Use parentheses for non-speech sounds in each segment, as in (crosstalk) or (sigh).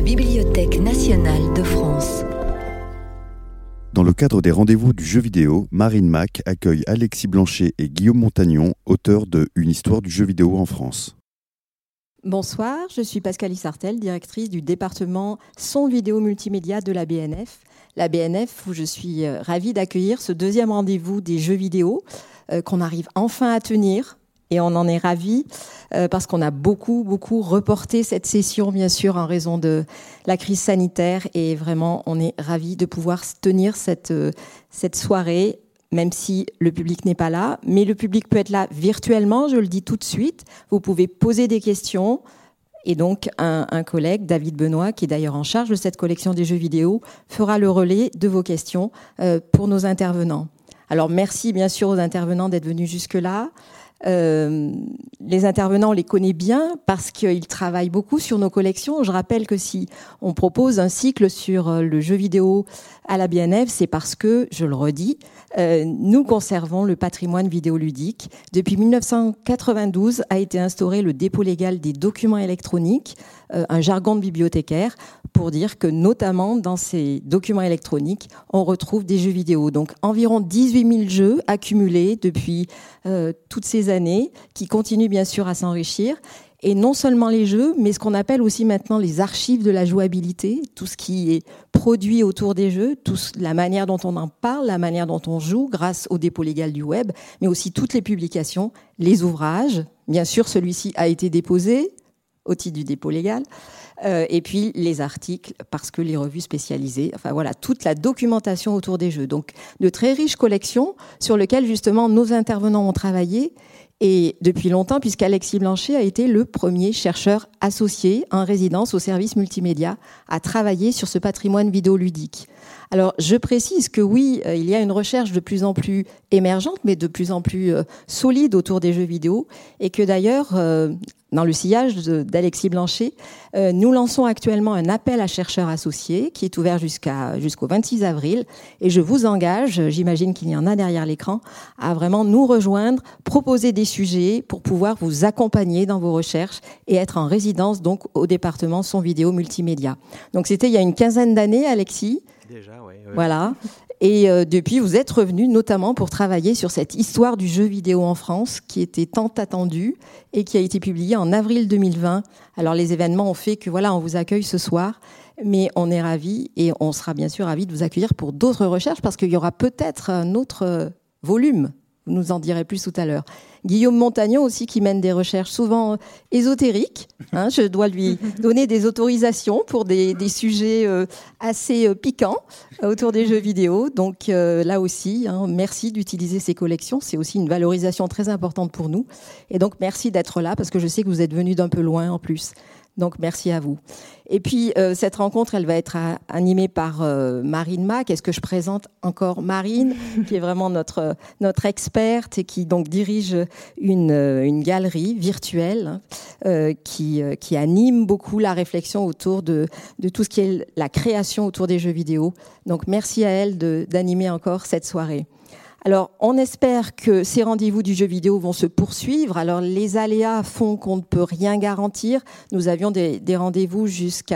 la Bibliothèque nationale de France. Dans le cadre des rendez-vous du jeu vidéo, Marine Mac accueille Alexis Blanchet et Guillaume Montagnon, auteurs de Une histoire du jeu vidéo en France. Bonsoir, je suis Pascalie Sartel, directrice du département son vidéo multimédia de la BNF. La BNF où je suis euh, ravie d'accueillir ce deuxième rendez-vous des jeux vidéo euh, qu'on arrive enfin à tenir et on en est ravis euh, parce qu'on a beaucoup, beaucoup reporté cette session, bien sûr, en raison de la crise sanitaire. Et vraiment, on est ravis de pouvoir tenir cette, euh, cette soirée, même si le public n'est pas là. Mais le public peut être là virtuellement, je le dis tout de suite. Vous pouvez poser des questions. Et donc, un, collègue, David Benoît, qui est d'ailleurs en charge de cette collection des jeux vidéo, fera le relais de vos questions euh, pour nos intervenants. Alors, merci bien sûr aux intervenants d'être venus jusque-là. Euh, les intervenants, les connaît bien parce qu'ils travaillent beaucoup sur nos collections. Je rappelle que si on propose un cycle sur euh, le jeu vidéo à la BNF, c'est parce que, je le redis, euh, nous conservons le patrimoine vidéoludique. Depuis 1992 a été instauré le dépôt légal des documents électroniques, euh, un jargon de bibliothécaire, pour dire que notamment dans ces documents électroniques, on retrouve des jeux vidéo. Donc environ 18 000 jeux accumulés depuis euh, toutes ces années, qui continuent bien sûr à s'enrichir et non seulement les jeux, mais ce qu'on appelle aussi maintenant les archives de la jouabilité, tout ce qui est produit autour des jeux, la manière dont on en parle, la manière dont on joue grâce au dépôt légal du web, mais aussi toutes les publications, les ouvrages. Bien sûr, celui-ci a été déposé au titre du dépôt légal. Euh, et puis les articles, parce que les revues spécialisées, enfin voilà, toute la documentation autour des jeux. Donc de très riches collections sur lesquelles justement nos intervenants ont travaillé et depuis longtemps, puisqu'Alexis Blanchet a été le premier chercheur associé en résidence au service multimédia à travailler sur ce patrimoine vidéoludique. Alors, je précise que oui, euh, il y a une recherche de plus en plus émergente, mais de plus en plus euh, solide autour des jeux vidéo, et que d'ailleurs, euh, dans le sillage d'Alexis Blanchet, nous lançons actuellement un appel à chercheurs associés qui est ouvert jusqu'à jusqu'au 26 avril. Et je vous engage, j'imagine qu'il y en a derrière l'écran, à vraiment nous rejoindre, proposer des sujets pour pouvoir vous accompagner dans vos recherches et être en résidence donc au département son vidéo multimédia. Donc c'était il y a une quinzaine d'années, Alexis? Déjà, oui. Voilà. Et euh, depuis, vous êtes revenu notamment pour travailler sur cette histoire du jeu vidéo en France qui était tant attendue et qui a été publiée en avril 2020. Alors les événements ont fait que voilà, on vous accueille ce soir, mais on est ravis et on sera bien sûr ravis de vous accueillir pour d'autres recherches parce qu'il y aura peut-être un autre euh, volume. Vous nous en direz plus tout à l'heure. Guillaume Montagnon aussi qui mène des recherches souvent ésotériques. Hein, je dois lui (laughs) donner des autorisations pour des, sujets euh, assez euh, piquants autour des jeux vidéo. Donc euh, là aussi, hein, merci d'utiliser ces collections. C'est aussi une valorisation très importante pour nous. Et donc merci d'être là parce que je sais que vous êtes venu d'un peu loin en plus. Donc merci à vous. Et puis euh, cette rencontre, elle va être animée par euh, Marine Mac. Est-ce que je présente encore Marine, (laughs) qui est vraiment notre notre experte et qui donc dirige une, euh, une galerie virtuelle hein, qui qui anime beaucoup la réflexion autour de de tout ce qui est la création autour des jeux vidéo. Donc merci à elle d'animer encore cette soirée. Alors, on espère que ces rendez-vous du jeu vidéo vont se poursuivre. Alors, les aléas font qu'on ne peut rien garantir. Nous avions des, rendez-vous jusqu'au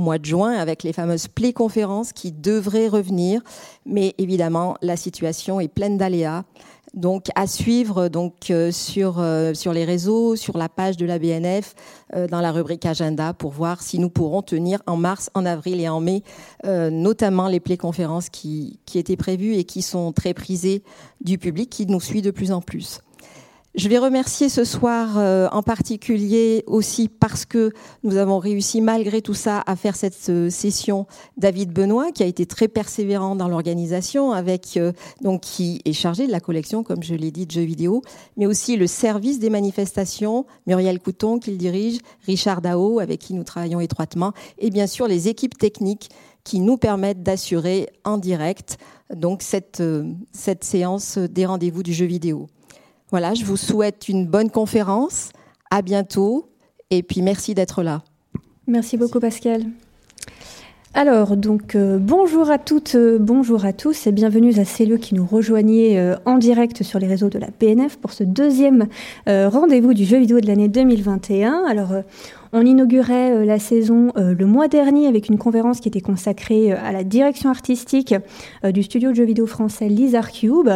mois de juin avec les fameuses play-conférences qui devraient revenir. Mais évidemment, la situation est pleine d'aléas. Donc à suivre donc euh, sur euh, sur les réseaux, sur la page de la BNF, euh, dans la rubrique agenda pour voir si nous pourrons tenir en mars, en avril et en mai, notamment les conférences qui qui étaient prévues et qui sont très prisées du public qui nous suit de plus en plus. Je vais remercier ce soir euh, en particulier aussi parce que nous avons réussi malgré tout ça à faire cette euh, session David Benoît qui a été très persévérant dans l'organisation avec euh, donc qui est chargé de la collection comme je l'ai dit de jeux vidéo mais aussi le service des manifestations Muriel Couton qui le dirige Richard Dao avec qui nous travaillons étroitement et bien sûr les équipes techniques qui nous permettent d'assurer en direct donc cette cette séance des rendez-vous du jeu vidéo. Voilà, je vous souhaite une bonne conférence. À bientôt. Et puis merci d'être là. Merci beaucoup, Pascal. Alors, donc, euh, bonjour à toutes, euh, bonjour à tous et bienvenue à celles qui nous rejoignaient euh, en direct sur les réseaux de la PNF pour ce deuxième rendez-vous du jeu vidéo de l'année 2021. Alors, On inaugurait la saison le mois dernier avec une conférence qui était consacrée à la direction artistique du studio de jeux vidéo français Lizard Cube,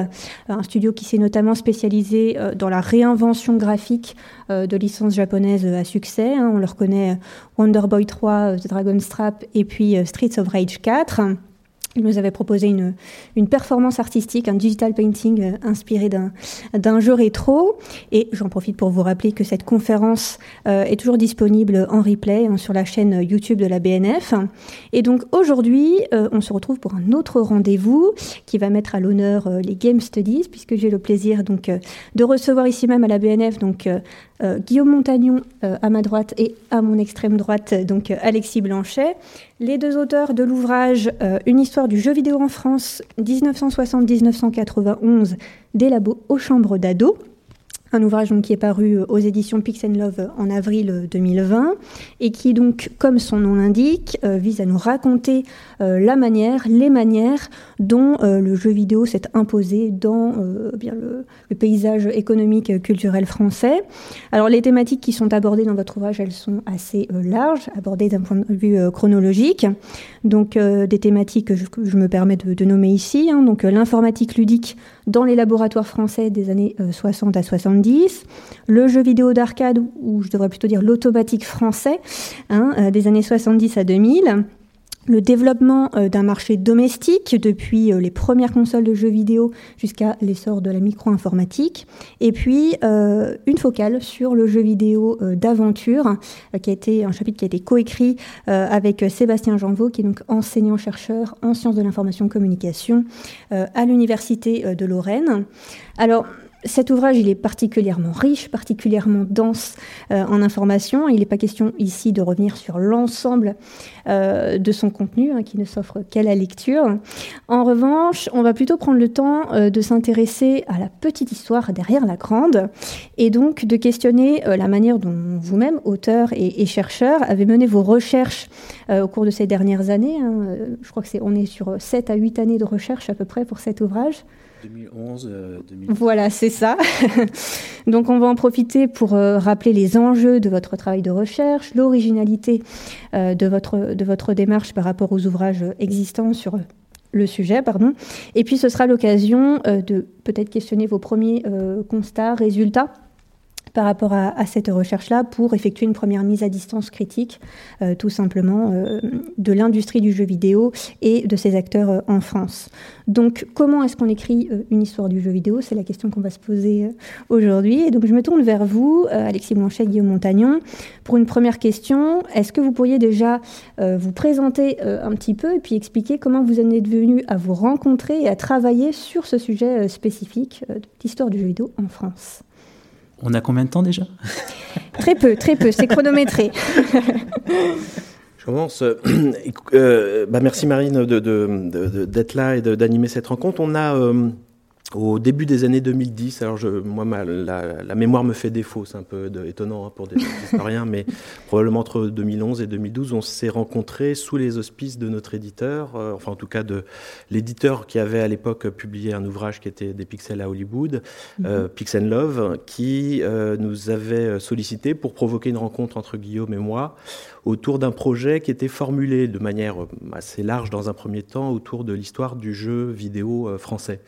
un studio qui s'est notamment spécialisé dans la réinvention graphique de licences japonaises à succès. Hein. On leur connaît Wonder Boy 3, The Dragon's Trap et puis Streets of Rage 4. Il nous avait proposé une, une performance artistique, un digital painting euh, inspiré d'un jeu rétro. Et j'en profite pour vous rappeler que cette conférence euh, est toujours disponible en replay hein, sur la chaîne YouTube de la BNF. Et donc aujourd'hui, euh, on se retrouve pour un autre rendez-vous qui va mettre à l'honneur les Game Studies, puisque j'ai le plaisir donc de recevoir ici même à la BNF donc Guillaume Montagnon à ma droite et à mon extrême droite donc Alexis Blanchet, les deux auteurs de l'ouvrage Une histoire du jeu vidéo en France 1960-1991 des labos aux chambres d'ados un ouvrage qui est paru euh, aux éditions Pix Love en avril 2020 euh, et qui donc, comme son nom l'indique, euh, vise à nous raconter la manière, les manières dont le jeu vidéo s'est imposé dans bien le, paysage économique culturel français. Alors les thématiques qui sont abordées dans votre ouvrage, elles sont assez larges, abordées d'un point de vue chronologique. Donc des thématiques que je, me permets de, nommer ici, hein. donc l'informatique ludique dans les laboratoires français des années 60 à 70 le jeu vidéo d'arcade, ou je devrais plutôt dire l'automatique français, hein, euh, des années 70 à 2000 le développement euh, d'un marché domestique depuis euh, les premières consoles de jeux vidéo jusqu'à l'essor de la micro-informatique, et puis une focale sur le jeu vidéo d'aventure, qui a été un chapitre qui a été coécrit avec Sébastien Janvaux, qui est donc enseignant-chercheur en sciences de l'information communication à l'université de Lorraine. Alors, cet ouvrage, il est particulièrement riche, particulièrement dense euh, en informations. Il n'est pas question ici de revenir sur l'ensemble euh, de son contenu, hein, qui ne s'offre qu'à la lecture. En revanche, on va plutôt prendre le temps euh, de s'intéresser à la petite histoire derrière la grande, et donc de questionner la manière dont vous-même, auteur et, chercheur, avez mené vos recherches au cours de ces dernières années. Hein. Je crois que c'est on est sur 7 à 8 années de recherche à peu près pour cet ouvrage. 2011, euh, Voilà, c'est ça. (laughs) Donc on va en profiter pour euh, rappeler les enjeux de votre travail de recherche, l'originalité euh, de, votre, de votre démarche par rapport aux ouvrages existants sur le sujet, pardon. Et puis ce sera l'occasion de peut-être questionner vos premiers constats, résultats par rapport à, cette recherche-là pour effectuer une première mise à distance critique, euh, tout simplement, euh, de l'industrie du jeu vidéo et de ses acteurs euh, en France. Donc, comment est-ce qu'on écrit une histoire du jeu vidéo? C'est la question qu'on va se poser aujourd'hui. Et donc, je me tourne vers vous, Alexis Blanchet, Guillaume Montagnon, pour une première question. Est-ce que vous pourriez déjà vous présenter un petit peu et puis expliquer comment vous en êtes venu à vous rencontrer et à travailler sur ce sujet spécifique d'histoire du jeu vidéo en France? On a combien de temps déjà? Très peu, très peu, c'est chronométré. Je commence. Euh, (clears throat) bah merci Marine d'être de, là et d'animer cette rencontre. On a euh, au début des années 2010, alors je, moi ma, la, mémoire me fait défaut, c'est un peu étonnant hein, pour des historiens, mais probablement entre 2011 et 2012, on s'est rencontrés sous les auspices de notre éditeur, euh, enfin en tout cas de l'éditeur qui avait à l'époque publié un ouvrage qui était des pixels à Hollywood, mm Pixel Love, qui euh, nous avait sollicité pour provoquer une rencontre entre Guillaume et moi autour d'un projet qui était formulé de manière assez large dans un premier temps autour de l'histoire du jeu vidéo français.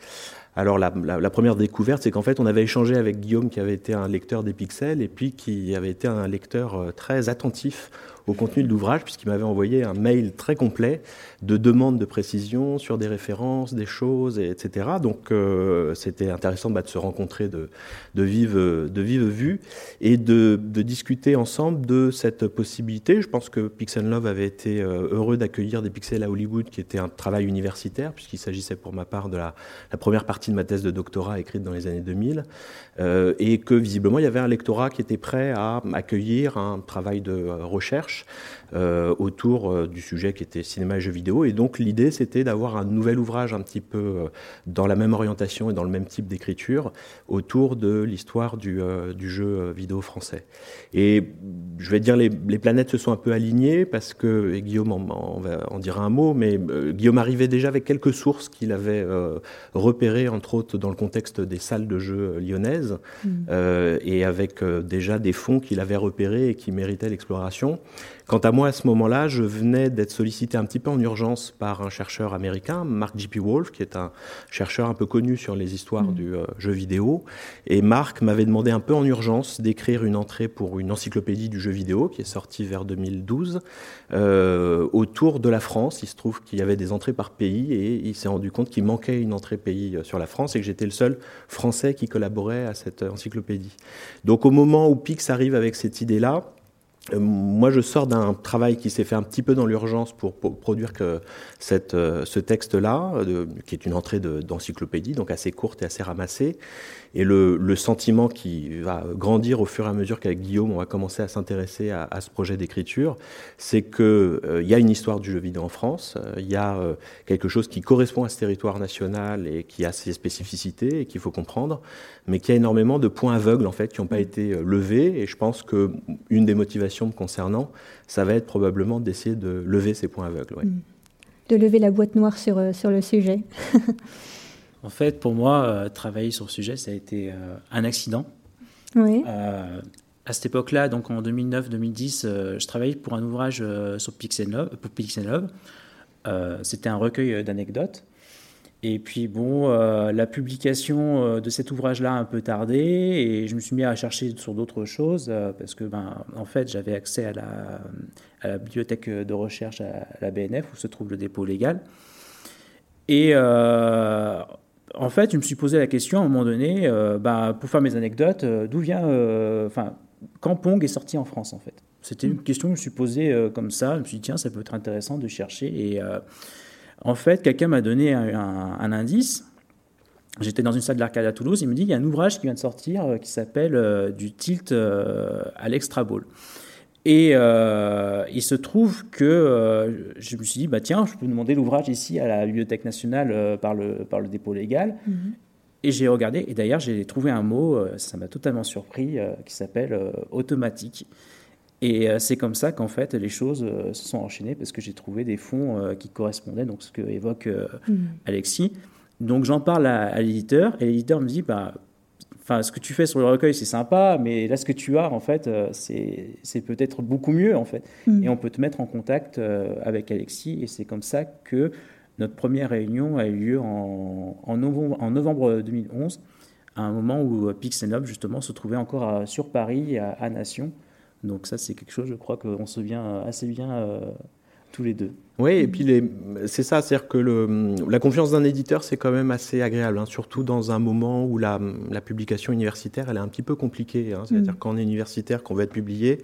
Alors la, première découverte, c'est qu'en fait, on avait échangé avec Guillaume, qui avait été un lecteur des pixels, et puis qui avait été un lecteur euh, très attentif au contenu de l'ouvrage, puisqu'il m'avait envoyé un mail très complet de demandes de précision sur des références, des choses, etc. Donc euh, c'était intéressant bah, de se rencontrer de, de, vive, de vive vue et de, discuter ensemble de cette possibilité. Je pense que Pixel Love avait été euh, heureux d'accueillir des pixels à Hollywood, qui était un travail universitaire, puisqu'il s'agissait pour ma part de la, première partie de ma thèse de doctorat écrite dans les années 2000, euh, et que visiblement il y avait un lectorat qui était prêt à accueillir un travail de recherche recherche euh, autour euh, du sujet qui était cinéma et jeux vidéo. Et donc l'idée, c'était d'avoir un nouvel ouvrage un petit peu euh, dans la même orientation et dans le même type d'écriture autour de l'histoire du, du, jeu vidéo français. Et je vais dire, les, planètes se sont un peu alignées parce que, et Guillaume en, en, dira un mot, mais Guillaume arrivait déjà avec quelques sources qu'il avait repérées, entre autres dans le contexte des salles de jeux lyonnaises, mmh. et avec déjà des fonds qu'il avait repérés et qui méritaient l'exploration. Quant à moi, à ce moment-là, je venais d'être sollicité un petit peu en urgence par un chercheur américain, Mark J.P. Wolf, qui est un chercheur un peu connu sur les histoires mm. du euh, jeu vidéo. Et Mark m'avait demandé un peu en urgence d'écrire une entrée pour une encyclopédie du jeu vidéo qui est sortie vers 2012 euh, autour de la France. Il se trouve qu'il y avait des entrées par pays et il s'est rendu compte qu'il manquait une entrée pays euh, sur la France et que j'étais le seul Français qui collaborait à cette encyclopédie. Donc au moment où Pix arrive avec cette idée-là, euh, moi, je sors d'un travail qui s'est fait un petit peu dans l'urgence pour, produire euh, ce texte-là, qui est une entrée d'encyclopédie, donc assez courte et assez ramassée. Et le, le, sentiment qui va grandir au fur et à mesure qu'avec Guillaume, on va commencer à s'intéresser à, à, ce projet d'écriture, c'est qu'il euh, y a une histoire du jeu vidéo en France, il y a quelque chose qui correspond à ce territoire national et qui a ses spécificités et qu'il faut comprendre, mais qui a énormément de points aveugles en fait qui n'ont pas été levés. Et je pense que une des motivations me concernant, ça va être probablement d'essayer de lever ces points aveugles. Mm. De lever la boîte noire sur, euh, sur le sujet. (laughs) en fait, pour moi, euh, travailler sur le sujet, ça a été euh, un accident. Oui. à cette époque-là, donc en 2009-2010, je travaillais pour un ouvrage sur Pixel Love. Pour Pixel Love. C'était un recueil d'anecdotes. Et puis bon, euh, la publication euh, de cet ouvrage-là a un peu tardé et je me suis mis à chercher sur d'autres choses euh, parce que ben, en fait j'avais accès à la, à la, bibliothèque de recherche à la BNF où se trouve le dépôt légal. Et en fait, je me suis posé la question à un moment donné, ben, pour faire mes anecdotes, d'où vient, enfin, quand Pong est sorti en France en fait? C'était une question que je me suis posée comme ça. Je me suis dit tiens, ça peut être intéressant de chercher et en fait, quelqu'un m'a donné un, indice. J'étais dans une salle de l'arcade à Toulouse, il me dit il y a un ouvrage qui vient de sortir euh, qui s'appelle euh, Du tilt euh, à l'extra ball. Et il se trouve que je me suis dit bah tiens, je peux demander l'ouvrage ici à la Bibliothèque nationale par, le, par le dépôt légal. Mhm. Et j'ai regardé, et d'ailleurs j'ai trouvé un mot, ça m'a totalement surpris, qui s'appelle automatique. Et euh, c'est comme ça qu'en fait les choses euh, se sont enchaînées parce que j'ai trouvé des fonds euh, qui correspondaient, donc ce que évoque mm. Alexis. Donc j'en parle à, l'éditeur et l'éditeur me dit bah, enfin ce que tu fais sur le recueil c'est sympa, mais là ce que tu as en fait c'est peut-être beaucoup mieux en fait. Mm. Et on peut te mettre en contact avec Alexis et c'est comme ça que notre première réunion a eu lieu en, en, novembre, en novembre 2011, à un moment où Pixel justement se trouvait encore sur Paris à, à Nation. Donc ça, c'est quelque chose, je crois qu'on se souvient assez bien euh, tous les deux. Oui, et puis c'est ça, c'est-à-dire que le, la confiance d'un éditeur, c'est quand même assez agréable, hein, surtout dans un moment où la, la, publication universitaire, elle est un petit peu compliquée. Hein, c'est-à-dire mm. quand on est universitaire, qu'on va être publié,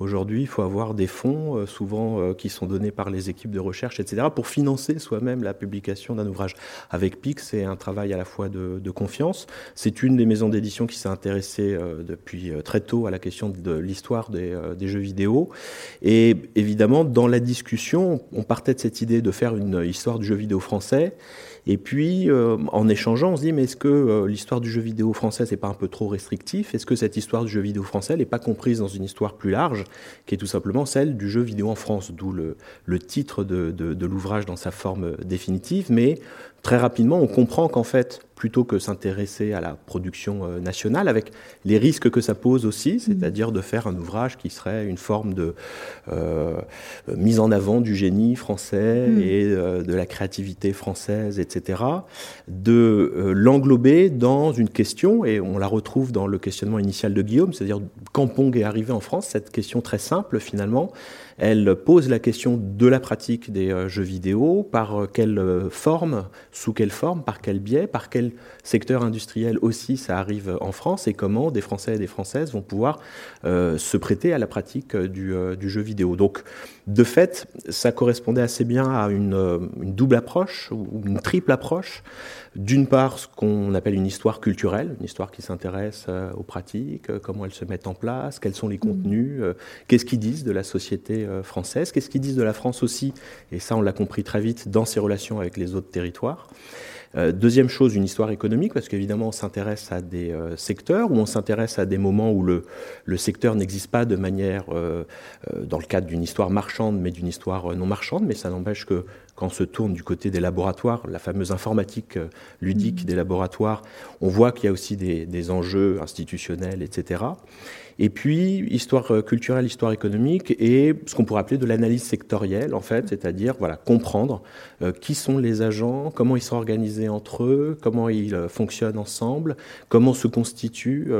Aujourd'hui, il faut avoir des fonds, euh, souvent euh, qui sont donnés par les équipes de recherche, etc., pour financer soi-même la publication d'un ouvrage. Avec PIC, c'est un travail à la fois de, de confiance. C'est une des maisons d'édition qui s'est intéressée euh, depuis très tôt à la question de l'histoire des, des, jeux vidéo. Et évidemment, dans la discussion, on partait de cette idée de faire une histoire du jeu vidéo français. Et puis, euh, en échangeant, on se dit, mais est-ce que euh, l'histoire du jeu vidéo français, c'est pas un peu trop restrictif? Est-ce que cette histoire du jeu vidéo français n'est pas comprise dans une histoire plus large, qui est tout simplement celle du jeu vidéo en France, d'où le, titre de, de, de l'ouvrage dans sa forme définitive, mais très rapidement, on comprend qu'en fait, plutôt que s'intéresser à la production euh, nationale, avec les risques que ça pose aussi, mmh. c'est-à-dire de faire un ouvrage qui serait une forme de euh, mise en avant du génie français mmh. et euh, de la créativité française, etc., de euh, l'englober dans une question, et on la retrouve dans le questionnement initial de Guillaume, c'est-à-dire quand Pong est arrivé en France, cette question très simple finalement, elle pose la question de la pratique des euh, jeux vidéo, par euh, quelle euh, forme, sous quelle forme, par quel biais, par quel secteur industriel aussi ça arrive en France et comment des Français et des Françaises vont pouvoir se prêter à la pratique du, jeu vidéo. Donc, de fait, ça correspondait assez bien à une, double approche ou une triple approche. D'une part, ce qu'on appelle une histoire culturelle, une histoire qui s'intéresse euh, aux pratiques, euh, comment elles se mettent en place, quels sont les contenus, euh, qu'est-ce qu'ils disent de la société française, qu'est-ce qu'ils disent de la France aussi, et ça on l'a compris très vite dans ses relations avec les autres territoires. Euh, deuxième chose, une histoire économique, parce qu'évidemment, on s'intéresse à des euh, secteurs, ou on s'intéresse à des moments où le, le secteur n'existe pas de manière, euh, dans le cadre d'une histoire marchande, mais d'une histoire non marchande, mais ça n'empêche que quand on se tourne du côté des laboratoires, la fameuse informatique ludique mmh. des laboratoires, on voit qu'il y a aussi des, des enjeux institutionnels, etc. Et puis, histoire euh, culturelle, histoire économique et ce qu'on pourrait appeler de l'analyse sectorielle, en fait, c'est-à-dire voilà, comprendre euh, qui sont les agents, comment ils sont organisés entre eux, comment ils euh, fonctionnent ensemble, comment se constitue,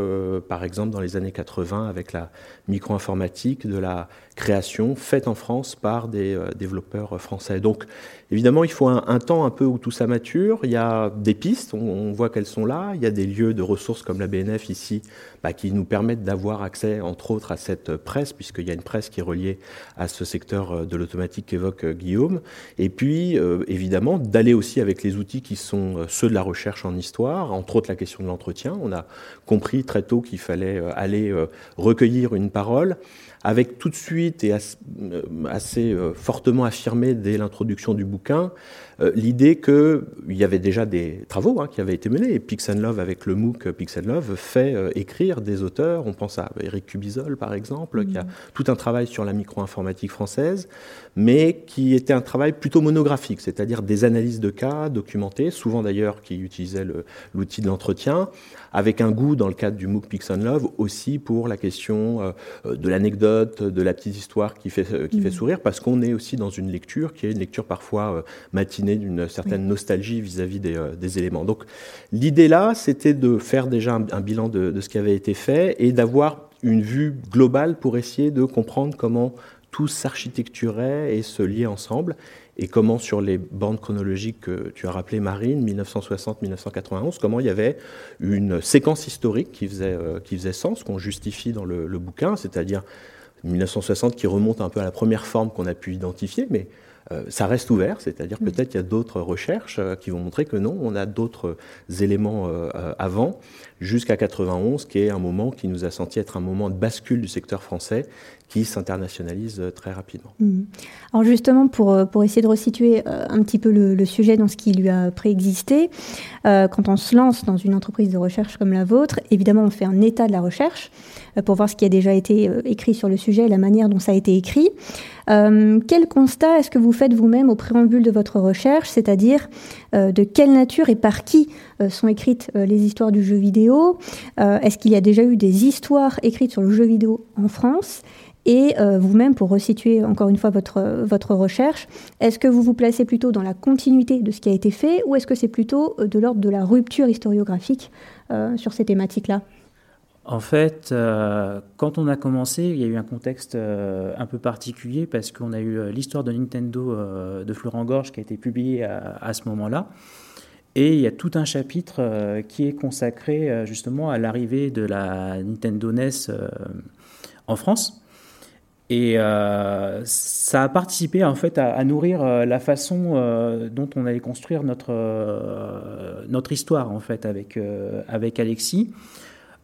par exemple, dans les années 80, avec la micro-informatique, de la création faite en France par des développeurs français. Donc, évidemment, il faut un, temps un peu où tout ça mature. Il y a des pistes, on, voit qu'elles sont là. Il y a des lieux de ressources comme la BNF ici bah, qui nous permettent d'avoir accès, entre autres, à cette presse, puisqu'il y a une presse qui est reliée à ce secteur euh, de l'automatique qu'évoque euh, Guillaume. Et puis, euh, évidemment, d'aller aussi avec les outils qui sont ceux de la recherche en histoire, entre autres la question de l'entretien. On a compris très tôt qu'il fallait aller recueillir une parole avec tout de suite et assez, fortement affirmé dès l'introduction du bouquin euh, l'idée qu'il y avait déjà des travaux hein, qui avaient été menés. Et Pix Love, avec le MOOC Pix Love, fait euh, écrire des auteurs. On pense à Eric Cubizol, par exemple, qui a mm. tout un travail sur la micro-informatique française, mais qui était un travail plutôt monographique, c'est-à-dire des analyses de cas documentées, souvent d'ailleurs qui utilisaient l'outil de l'entretien, avec un goût dans le cadre du MOOC Pix Love aussi pour la question euh, de l'anecdote, de la petite histoire qui fait, qui fait mm. sourire, parce qu'on est aussi dans une lecture qui est une lecture parfois matinée d'une certaine nostalgie vis-à-vis euh, des, éléments. Donc l'idée là, c'était de faire déjà un, bilan de, ce qui avait été fait et d'avoir une vue globale pour essayer de comprendre comment tout s'architecturait et se liait ensemble et comment sur les bandes chronologiques que tu as rappelées, Marine, 1960-1991, comment il y avait une séquence historique qui faisait, euh, qui faisait sens, qu'on justifie dans le, le bouquin, c'est-à-dire 1960 qui remonte un peu à la première forme qu'on a pu identifier, mais ça reste ouvert, c'est-à-dire peut-être qu'il y a d'autres recherches euh, qui vont montrer que non, on a d'autres éléments euh, avant, jusqu'à 91, qui est un moment qui nous a senti être un moment de bascule du secteur français qui s'internationalise très rapidement. Mmh. Alors justement, pour, pour essayer de resituer un petit peu le, sujet dans ce qui lui a préexisté, quand on se lance dans une entreprise de recherche comme la vôtre, évidemment, on fait un état de la recherche pour voir ce qui a déjà été écrit sur le sujet et la manière dont ça a été écrit. Euh, quel constat est-ce que vous faites vous-même au préambule de votre recherche, c'est-à-dire euh, de quelle nature et par qui euh, sont écrites les histoires du jeu vidéo. Est-ce qu'il y a déjà eu des histoires écrites sur le jeu vidéo en France? Et vous-même, pour resituer encore une fois votre, votre recherche, est-ce que vous vous placez plutôt dans la continuité de ce qui a été fait ou est-ce que c'est plutôt de l'ordre de la rupture historiographique sur ces thématiques-là? En fait, euh, quand on a commencé, il y a eu un contexte euh, un peu particulier parce qu'on a eu euh, l'histoire de Nintendo de Florent Gorge qui a été publiée à, ce moment-là. Et il y a tout un chapitre qui est consacré justement à l'arrivée de la Nintendo NES en France. Et ça a participé en fait à, nourrir la façon dont on allait construire notre, notre histoire en fait avec, avec Alexis.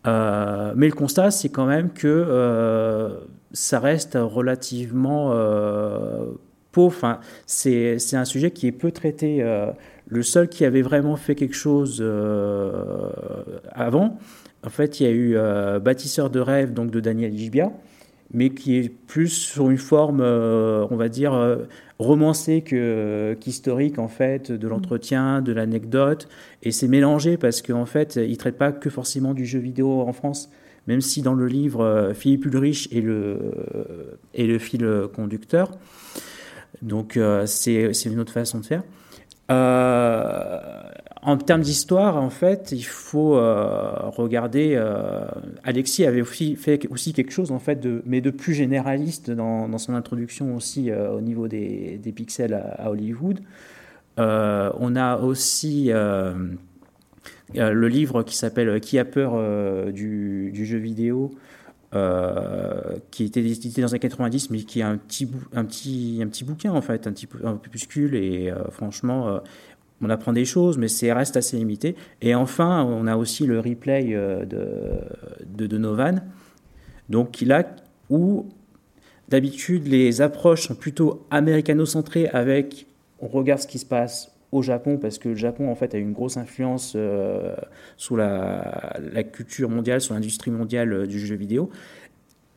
Euh, mais le constat, c'est quand même que euh, ça reste relativement euh, pauvre. C'est, un sujet qui est peu traité. le seul qui avait vraiment fait quelque chose avant, en fait, il y a eu Bâtisseur de rêve donc de Daniel Gibia, mais qui est plus sur une forme, on va dire, romancé que, qu'historique en fait, de l'entretien, de l'anecdote. Et c'est mélangé parce qu'en fait, il ne traite pas que forcément du jeu vidéo en France, même si dans le livre, euh, Philippe Ulrich est le, est le fil conducteur. Donc euh, c'est, c'est une autre façon de faire. Euh, en termes d'histoire, en fait, il faut euh, regarder. Euh, Alexis avait aussi fait aussi quelque chose, en fait, de, mais de plus généraliste dans, son introduction aussi au niveau des, pixels à, Hollywood. on a aussi le livre qui s'appelle Qui a peur du, jeu vidéo qui était édité dans les années 90, mais qui est un petit, un petit, un petit bouquin en fait, un petit un et franchement, on apprend des choses, mais c'est reste assez limité. Et enfin, on a aussi le replay de, de Donovan, donc où d'habitude les approches sont plutôt américano-centrées avec on regarde ce qui se passe au Japon parce que le Japon en fait a une grosse influence euh, sous la, culture mondiale, sur l'industrie mondiale euh, du jeu vidéo.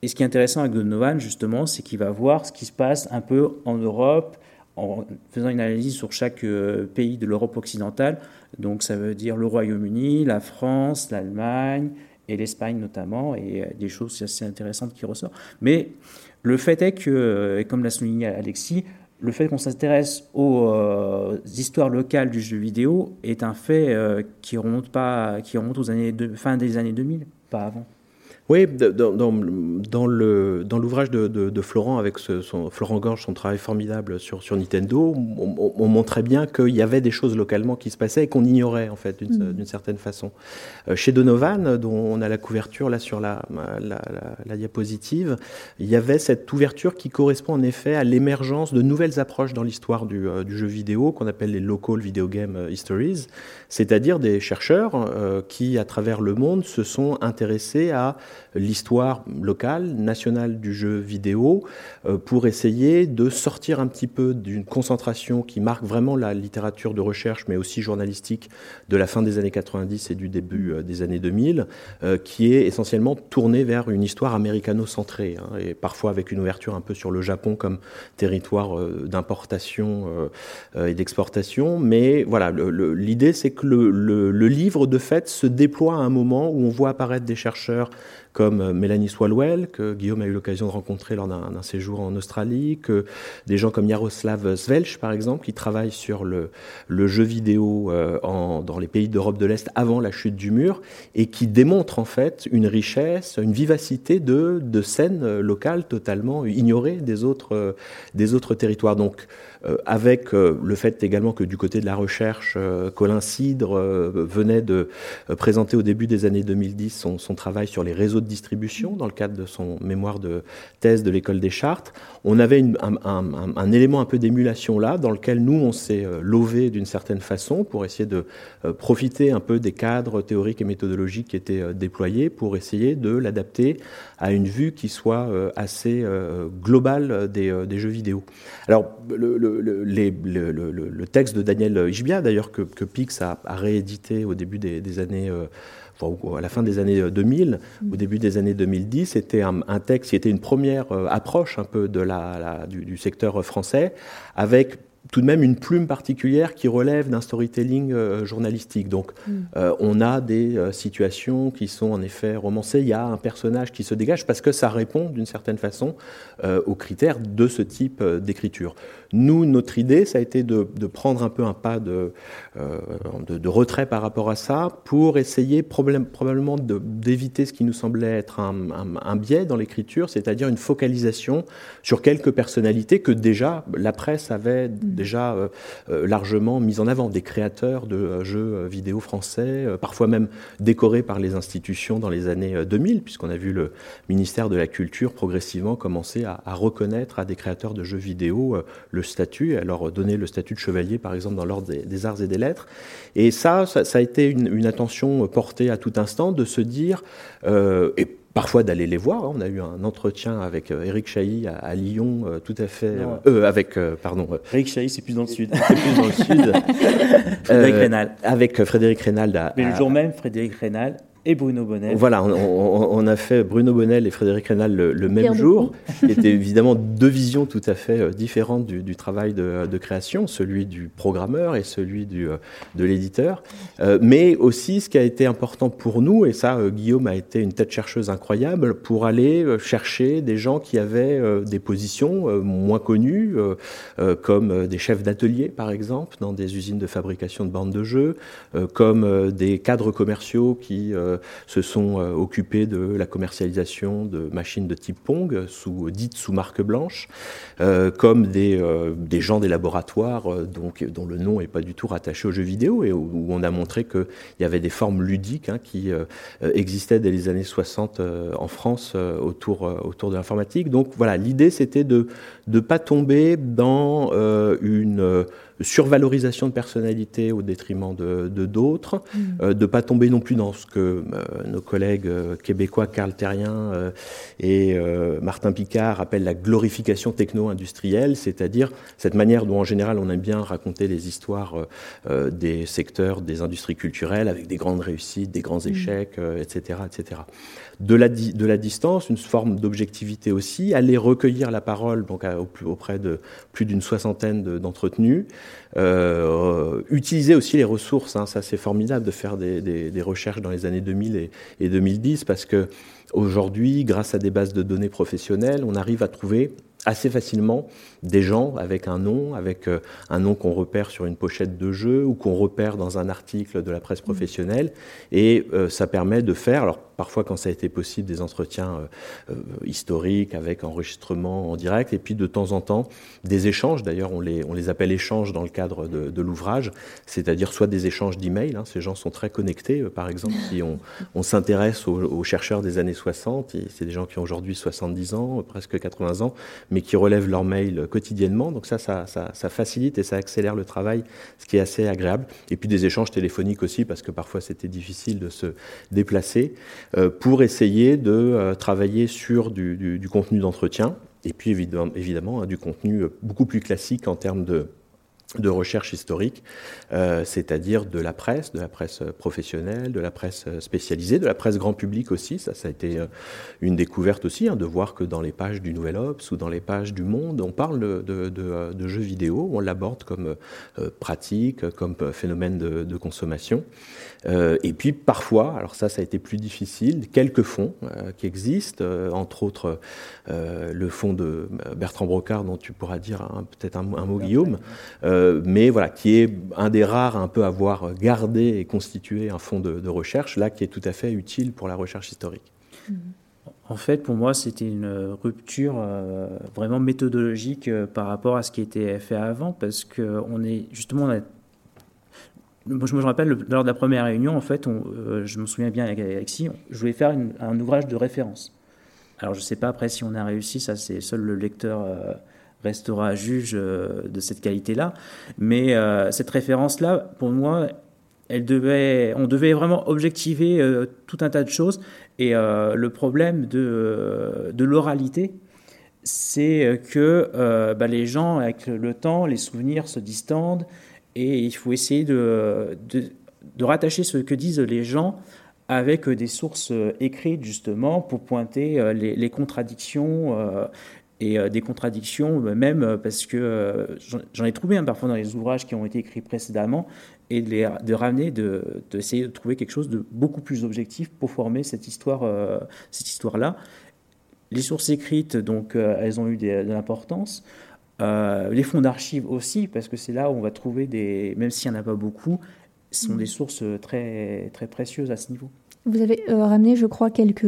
Et ce qui est intéressant avec Donovan justement, c'est qu'il va voir ce qui se passe un peu en Europe en faisant une analyse sur chaque euh, pays de l'Europe occidentale. Donc ça veut dire le Royaume-Uni, la France, l'Allemagne et l'Espagne notamment, et des choses assez intéressantes qui ressortent. Mais le fait est que, comme l'a souligné Alexis, le fait qu'on s'intéresse aux euh, histoires locales du jeu vidéo est un fait euh, qui remonte pas, qui remonte aux années de, fin des années 2000, pas avant. Oui, dans, dans, le, dans l'ouvrage de, de, Florent, avec son, Florent Gorge, son travail formidable sur, sur Nintendo, on, montrait bien qu'il y avait des choses localement qui se passaient et qu'on ignorait, en fait, d'une, mm. certaine façon. Euh, chez Donovan, dont on a la couverture là sur la, la, la, diapositive, il y avait cette ouverture qui correspond en effet à l'émergence de nouvelles approches dans l'histoire du, euh, du jeu vidéo, qu'on appelle les local video game euh, histories, c'est-à-dire des chercheurs qui, à travers le monde, se sont intéressés à l'histoire locale, nationale du jeu vidéo, euh, pour essayer de sortir un petit peu d'une concentration qui marque vraiment la littérature de recherche, mais aussi journalistique de la fin des années 90 et du début euh, des années 2000, euh, qui est essentiellement tournée vers une histoire américano-centrée, hein, et parfois avec une ouverture un peu sur le Japon comme territoire d'importation et d'exportation. Mais voilà, l'idée c'est que le, le livre de fait se déploie à un moment où on voit apparaître des chercheurs comme euh, Mélanie Swalwell, que Guillaume a eu l'occasion de rencontrer lors d'un séjour en Australie, que des gens comme Jaroslav Svelch, par exemple, qui travaillent sur le, le jeu vidéo euh, en, dans les pays d'Europe de l'Est avant la chute du mur, et qui démontrent en fait une richesse, une vivacité de, de scènes locales totalement ignorées des autres, des autres territoires. Donc, euh, avec euh, le fait également que du côté de la recherche, euh, Colin Cidre venait de présenter au début des années 2010 son, travail sur les réseaux de distribution dans le cadre de son mémoire de thèse de l'école des chartes. On avait un, élément un peu d'émulation là, dans lequel nous, on s'est lové d'une certaine façon pour essayer de profiter un peu des cadres théoriques et méthodologiques qui étaient déployés pour essayer de l'adapter à une vue qui soit assez globale des, jeux vidéo. Alors, le, texte de Daniel Ishbia, d'ailleurs, que, Pix a, réédité au début des, années. Euh, à la fin des années 2000, au début des années 2010, c'était un, texte qui était une première euh, approche un peu de la, du, secteur français, avec tout de même une plume particulière qui relève d'un storytelling euh, journalistique. Donc, mm. euh, on a des euh, situations qui sont en effet romancées. Il y a un personnage qui se dégage parce que ça répond d'une certaine façon aux critères de ce type d'écriture. Nous, notre idée, ça a été de, de prendre un peu un pas de, de, de, retrait par rapport à ça pour essayer problème, probablement d'éviter ce qui nous semblait être un, un, un biais dans l'écriture, c'est-à-dire une focalisation sur quelques personnalités que déjà la presse avait mm. déjà euh, euh, largement mis en avant, des créateurs de euh, jeux vidéo français, parfois même décorés par les institutions dans les années 2000, puisqu'on a vu le ministère de la Culture progressivement commencer à, reconnaître à des créateurs de jeux vidéo le statut, à leur donner le statut de chevalier, par exemple, dans l'ordre des, arts et des lettres. Et ça, ça, a été une, une, attention portée à tout instant de se dire, et parfois d'aller les voir. Hein. On a eu un entretien avec Eric euh, Chailly à, Lyon, euh, tout à fait. Euh, avec, pardon. Eric Chailly, c'est plus dans le sud. (laughs) C'est plus dans le sud. (laughs) Frédéric Rénal. Avec Frédéric Rénal. Mais le jour même, Frédéric Rénal et Bruno Bonnel. Voilà, on, a fait Bruno Bonnel et Frédéric Rénal le, même jour. (laughs) C'était évidemment deux visions tout à fait euh, différentes du, travail de, création, celui du programmeur et celui du, euh, de l'éditeur. Euh, mais aussi, ce qui a été important pour nous, et ça, Guillaume a été une tête chercheuse incroyable, pour aller chercher des gens qui avaient des positions moins connues, comme des chefs d'atelier, par exemple, dans des usines de fabrication de bandes de jeux, comme des cadres commerciaux qui se sont occupés de la commercialisation de machines de type Pong, dites sous marque blanche, comme des, gens des laboratoires dont le nom n'est pas du tout rattaché aux jeux vidéo et où, on a montré qu'il y avait des formes ludiques hein, qui existaient dès les années 60 en France autour de l'informatique. Donc voilà, l'idée c'était de ne pas tomber dans une survalorisation de personnalité au détriment de d'autres, mm. euh, de ne pas tomber non plus dans ce que euh, nos collègues euh, québécois Carl Terrien et Martin Picard appellent la glorification techno-industrielle, c'est-à-dire cette manière dont en général on aime bien raconter les histoires des secteurs des industries culturelles avec des grandes réussites, des grands mm. échecs, etc., etc de la, de la distance, une forme d'objectivité aussi, aller recueillir la parole donc auprès de plus d'une soixantaine d'entretenus, euh, utiliser aussi les ressources, hein, ça c'est formidable de faire des, des, recherches dans les années 2000 et, et 2010 parce que aujourd'hui, grâce à des bases de données professionnelles, on arrive à trouver assez facilement des gens avec un nom, avec euh, un nom qu'on repère sur une pochette de jeu ou qu'on repère dans un article de la presse professionnelle. Et euh, ça permet de faire, alors parfois quand ça a été possible, des entretiens euh, historiques avec enregistrement en direct, et puis de temps en temps des échanges, d'ailleurs on les, on les appelle échanges dans le cadre de, l'ouvrage, c'est-à-dire soit des échanges d'emails, hein, ces gens sont très connectés, par exemple si on, on s'intéresse aux, aux, chercheurs des années 60, c'est des gens qui ont aujourd'hui 70 ans, presque 80 ans, mais qui relèvent leur mail quotidiennement. Donc ça ça, ça, facilite et ça accélère le travail, ce qui est assez agréable. Et puis des échanges téléphoniques aussi, parce que parfois c'était difficile de se déplacer, euh, pour essayer de euh, travailler sur du, contenu d'entretien. Et puis évidemment, évidemment hein, du contenu euh, beaucoup plus classique en termes de de recherche historique, euh, c'est-à-dire de la presse, de la presse professionnelle, de la presse spécialisée, de la presse grand public aussi. Ça, ça a été euh, une découverte aussi, hein, de voir que dans les pages du Nouvel Obs ou dans les pages du Monde, on parle de, de, de, jeux vidéo, on l'aborde comme euh, pratique, comme phénomène de, consommation. Euh, et puis parfois, alors ça, ça a été plus difficile, quelques fonds euh, qui existent, entre autres le fonds de Bertrand Brocard, dont tu pourras dire peut-être un, mot, Guillaume. Euh, mais voilà, qui est un des rares à un peu avoir gardé et constitué un fonds de, recherche, là, qui est tout à fait utile pour la recherche historique. En fait, pour moi, c'était une rupture euh, vraiment méthodologique euh, par rapport à ce qui était fait avant, parce que est justement, je me rappelle lors de la première réunion, en fait, je me souviens bien avec Alexis, je voulais faire un ouvrage de référence. Alors, je ne sais pas après si on a réussi, ça, c'est seul le lecteur restera juge euh, de cette qualité-là. Mais euh, cette référence-là, pour moi, elle devait, on devait vraiment objectiver euh, tout un tas de choses. Et le problème de, de l'oralité, c'est que bah, les gens, avec le temps, les souvenirs se distendent et il faut essayer de, de, rattacher ce que disent les gens avec des sources écrites justement pour pointer les, les contradictions et euh, des contradictions, euh, même euh, parce que j'en ai trouvé un parfois dans les ouvrages qui ont été écrits précédemment, et de, les, de ramener, d'essayer de, de, trouver quelque chose de beaucoup plus objectif pour former cette histoire, cette histoire-là. Les sources écrites, donc, elles ont eu de l'importance. les fonds d'archives aussi, parce que c'est là où on va trouver des, même s'il n'y en a pas beaucoup, ce sont mmh. des sources très, très précieuses à ce niveau. Vous avez euh, ramené, je crois, quelques,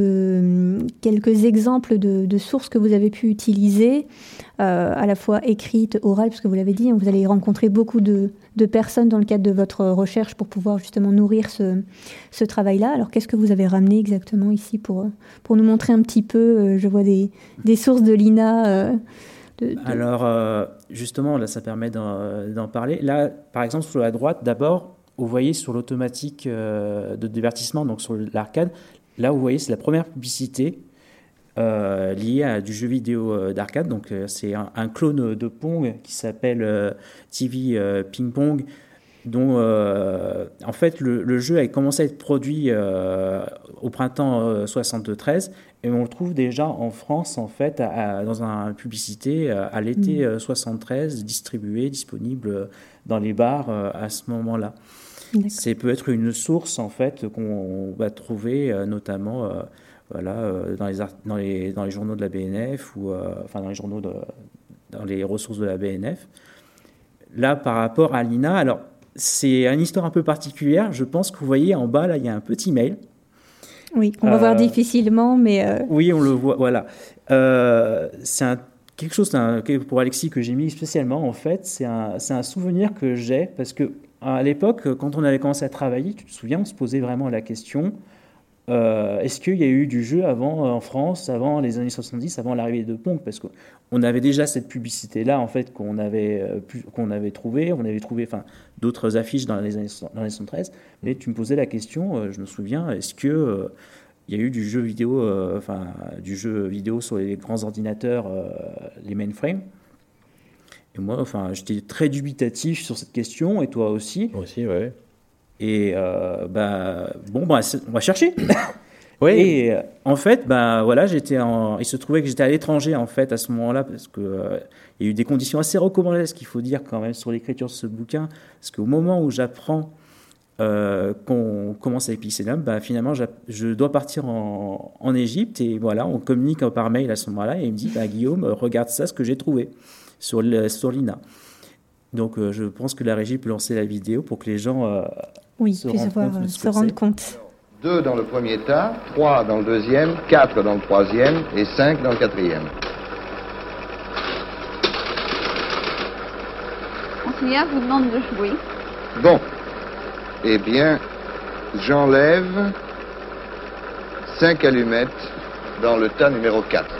quelques exemples de, sources que vous avez pu utiliser, euh, à la fois écrites, orales, puisque vous l'avez dit, hein, vous allez rencontrer beaucoup de, personnes dans le cadre de votre recherche pour pouvoir justement nourrir ce, ce travail-là. Alors, qu'est-ce que vous avez ramené exactement ici pour, pour nous montrer un petit peu, euh, je vois des, des sources de l'INA Alors, justement, là, ça permet d'en parler. Là, par exemple, sur la droite, d'abord, vous voyez sur l'automatique euh, de divertissement, donc sur l'arcade, là vous voyez c'est la première publicité euh, liée à du jeu vidéo euh, d'arcade. Donc c'est un, clone de Pong qui s'appelle TV Ping Pong, dont en fait le, jeu a commencé à être produit au printemps 73 et on le trouve déjà en France en fait dans une publicité à l'été 73 mmh. distribué, disponible dans les bars à ce moment-là. C'est peut être une source en fait qu'on va trouver euh, notamment euh, voilà, euh, dans, les, dans, les, dans les journaux de la BNF ou enfin dans les journaux de, dans les ressources de la BNF. Là, par rapport à l'INA, alors c'est une histoire un peu particulière. Je pense que vous voyez en bas là, il y a un petit mail Oui, on va voir difficilement, mais... Oui, on le voit, voilà. c'est quelque chose pour Alexis que j'ai mis spécialement, en fait. C'est un, un, souvenir que j'ai, parce que à l'époque, quand on avait commencé à travailler, tu te souviens, on se posait vraiment la question euh, est-ce qu'il y a eu du jeu avant euh, en France, avant les années 70, avant l'arrivée de Pong? Parce qu'on avait déjà cette publicité-là, en fait, qu'on avait, euh, qu'on avait trouvé. On avait trouvé d'autres affiches dans les années dans les 73. Mais tu me posais la question, je me souviens, est-ce que il y a eu du jeu vidéo, enfin, du jeu vidéo sur les grands ordinateurs, les mainframes? Et moi, j'étais très dubitatif sur cette question, et toi aussi. Moi aussi, ouais. Et euh, bah, bon, bah, on va chercher. (coughs) Oui. Et euh, en fait, bah, voilà, j'étais il se trouvait que j'étais à l'étranger en fait à ce moment-là parce que euh, il y a eu des conditions assez recommandables, ce qu'il faut dire quand même sur l'écriture de ce bouquin, parce qu'au moment où j'apprends qu'on commence avec Pixelum, bah, finalement, je dois partir en, en Égypte et voilà, on communique par mail à ce moment-là et il me dit, bah, Guillaume, regarde ça, ce que j'ai trouvé sur, sur l'INA. Donc, je pense que la régie peut lancer la vidéo pour que les gens oui, se puisse euh, se rendre compte. Deux dans le premier tas, trois dans le deuxième, quatre dans le troisième et cinq dans le quatrième. Monseigneur vous demande de jouer. Bon. Eh bien, j'enlève cinq allumettes dans le tas numéro 4.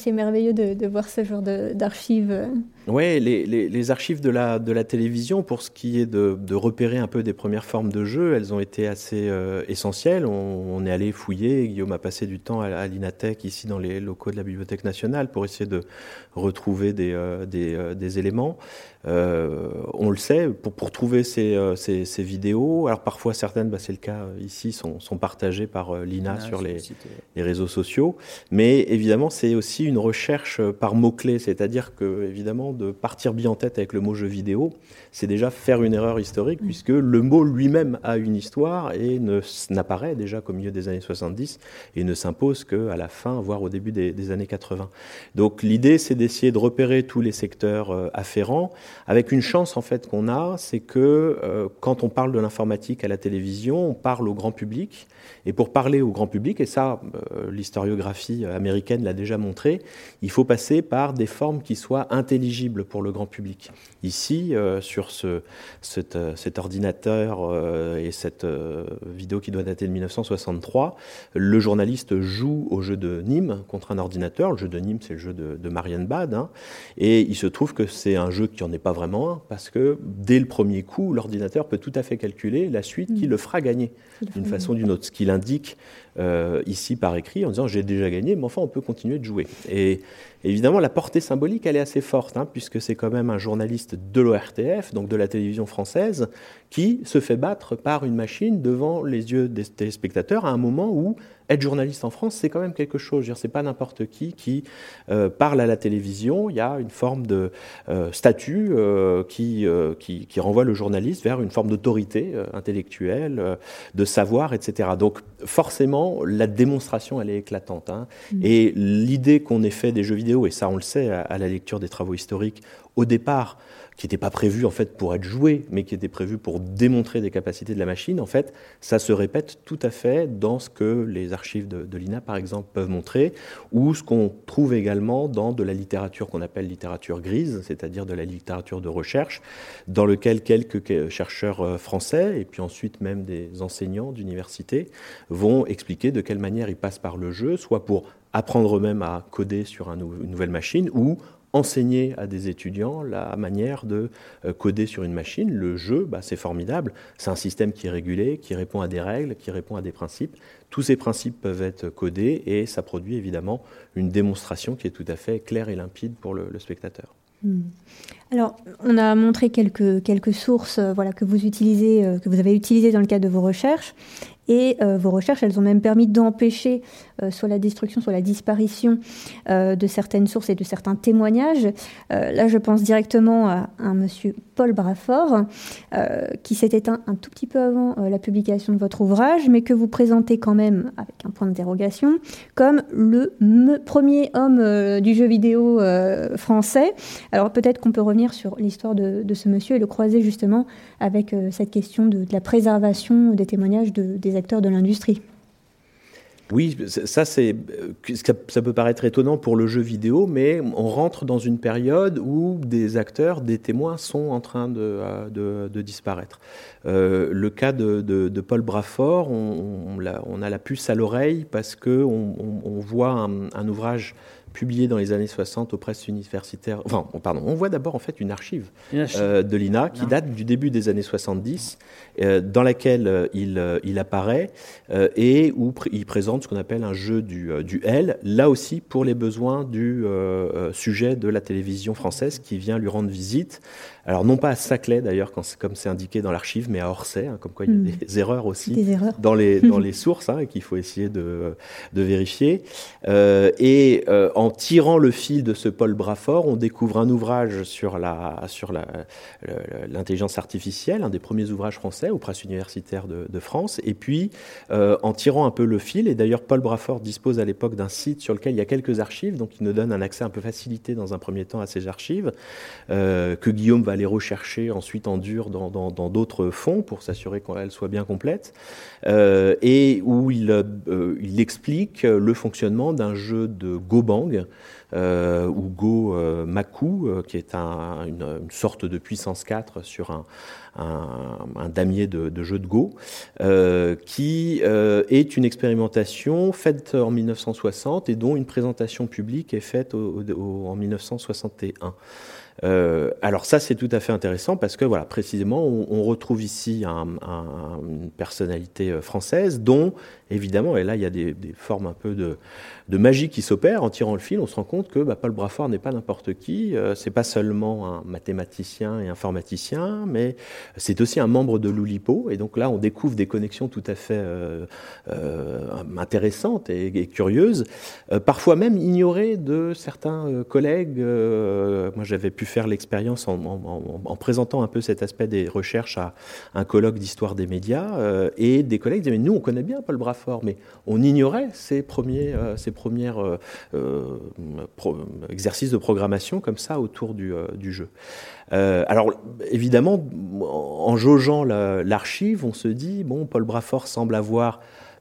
C'est merveilleux de, voir ce genre d'archives. Oui, les, les, archives de la, de la télévision, pour ce qui est de, de, repérer un peu des premières formes de jeu, elles ont été assez euh, essentielles. On, est allé fouiller, Guillaume a passé du temps à, l'Inatech, ici dans les locaux de la Bibliothèque nationale, pour essayer de retrouver des, euh, des, euh, des éléments. On le sait, pour, pour trouver ces, ces, ces, vidéos, alors parfois certaines, bah, c'est le cas ici, sont, sont partagées par l'INA sur les, les réseaux sociaux, mais évidemment c'est aussi une recherche par mots-clés, c'est-à-dire que, évidemment, de partir bien en tête avec le mot jeu vidéo, c'est déjà faire une erreur historique, puisque le mot lui-même a une histoire et n'apparaît déjà qu'au milieu des années 70 et ne s'impose qu'à la fin, voire au début des, années 80. Donc l'idée, c'est d'essayer de repérer tous les secteurs euh, afférents, avec une chance en fait qu'on a, c'est que euh, quand on parle de l'informatique à la télévision, on parle au grand public, et pour parler au grand public, et ça, euh, l'historiographie américaine l'a déjà montré, il faut passer par des formes qui soient intelligibles pour le grand public. Ici, euh, sur ce, cet, euh, ordinateur et cette vidéo qui doit dater de 1963, le journaliste joue au jeu de Nîmes contre un ordinateur. Le jeu de Nîmes, c'est le jeu de, Marianne Bad. Hein. et il se trouve que c'est un jeu qui n'en est pas vraiment un, parce que dès le premier coup, l'ordinateur peut tout à fait calculer la suite qui mmh. le fera gagner d'une façon ou d'une autre. Ce qu'il indique euh, ici par écrit en disant j'ai déjà gagné, mais enfin on peut continuer de jouer. Et évidemment, la portée symbolique, elle est assez forte, hein, puisque c'est quand même un journaliste de l'ORTF, donc de la télévision française, qui se fait battre par une machine devant les yeux des téléspectateurs à un moment où être journaliste en France, c'est quand même quelque chose. C'est pas n'importe qui qui euh, parle à la télévision. Il y a une forme de euh, statut euh, qui, qui, qui, renvoie le journaliste vers une forme d'autorité intellectuelle, de savoir, etc. Donc forcément, la démonstration, elle est éclatante. Hein. Mmh. Et l'idée qu'on ait fait des jeux vidéo, et ça on le sait à la lecture des travaux historiques, au départ, qui n'était pas prévu en fait pour être joué, mais qui était prévu pour démontrer des capacités de la machine, en fait, ça se répète tout à fait dans ce que les archives de, l'INA, par exemple, peuvent montrer, ou ce qu'on trouve également dans de la littérature qu'on appelle littérature grise, c'est-à-dire de la littérature de recherche, dans lequel quelques chercheurs euh, français, et puis ensuite même des enseignants d'université, vont expliquer de quelle manière ils passent par le jeu, soit pour apprendre eux-mêmes à coder sur une nouvelle machine, ou enseigner à des étudiants la manière de euh, coder sur une machine. Le jeu, bah, c'est formidable. C'est un système qui est régulé, qui répond à des règles, qui répond à des principes. Tous ces principes peuvent être codés et ça produit évidemment une démonstration qui est tout à fait claire et limpide pour le, spectateur. Hmm. Alors, on a montré quelques, quelques sources euh, voilà, que, vous utilisez, euh, que vous avez utilisées dans le cadre de vos recherches. Et vos recherches, elles ont même permis d'empêcher soit la destruction, soit la disparition de certaines sources et de certains témoignages. là, je pense directement à un monsieur Paul Brafort, qui s'est éteint un tout petit peu avant la publication de votre ouvrage, mais que vous présentez quand même, avec un point d'interrogation, comme le premier homme du jeu vidéo français. Alors peut-être qu'on peut revenir sur l'histoire de, ce monsieur et le croiser justement avec euh, cette question de, la préservation des témoignages des acteurs de l'industrie. Oui, ça, c'est, ça peut paraître étonnant pour le jeu vidéo, mais on rentre dans une période où des acteurs, des témoins sont en train de, euh, disparaître. Euh, le cas de, Paul Brafort, on, a la puce à l'oreille parce qu'on on, voit un ouvrage publié dans les années 60 aux presses universitaires. Enfin, pardon, on voit d'abord en fait une archive, euh, de l'INA qui date du début des années 70, euh, dans laquelle euh, il, il, apparaît et où il présente ce qu'on appelle un jeu du, du, L, là aussi pour les besoins du sujet de la télévision française qui vient lui rendre visite alors non pas à Saclay d'ailleurs, comme c'est indiqué dans l'archive, mais à Orsay, hein, comme quoi il y a hmm. des erreurs aussi Dans, les, dans (laughs) les sources hein, qu'il faut essayer de, de vérifier. Et euh, en tirant le fil de ce Paul Brafort, on découvre un ouvrage sur l'intelligence artificielle, un des premiers ouvrages français aux presses universitaires de, France. Et puis euh, en tirant un peu le fil, et d'ailleurs Paul Brafort dispose à l'époque d'un site sur lequel il y a quelques archives, donc il nous donne un accès un peu facilité dans un premier temps à ces archives que Guillaume va aller rechercher ensuite en dur dans d'autres fonds pour s'assurer qu'elle soit bien complète, euh, et où il, euh, il, explique le fonctionnement d'un jeu de Go Euh, ou Go Maku, qui est un, une, sorte de puissance 4 sur un, damier de, jeu de Go, qui est une expérimentation faite en 1960 et dont une présentation publique est faite en 1961. Euh, alors ça, c'est tout à fait intéressant parce que voilà, précisément, on, retrouve ici une personnalité euh, française dont, évidemment, et là, il y a des, formes un peu de, magie qui s'opèrent en tirant le fil. On se rend compte que bah, Paul Brafort n'est pas n'importe qui. Euh, c'est pas seulement un mathématicien et informaticien, mais c'est aussi un membre de l'Oulipo. Et donc là, on découvre des connexions tout à fait intéressantes et, curieuses, parfois même ignorées de certains collègues. moi, j'avais pu faire l'expérience en, présentant un peu cet aspect des recherches à un colloque d'histoire des médias, euh, et des collègues disaient, mais nous, on connaît bien Paul Brafort, mais on ignorait ses premiers, euh, ses premières euh, exercices de programmation comme ça autour du, du jeu. alors, évidemment, en jaugeant l'archive, on se dit, bon, Paul Brafort semble avoir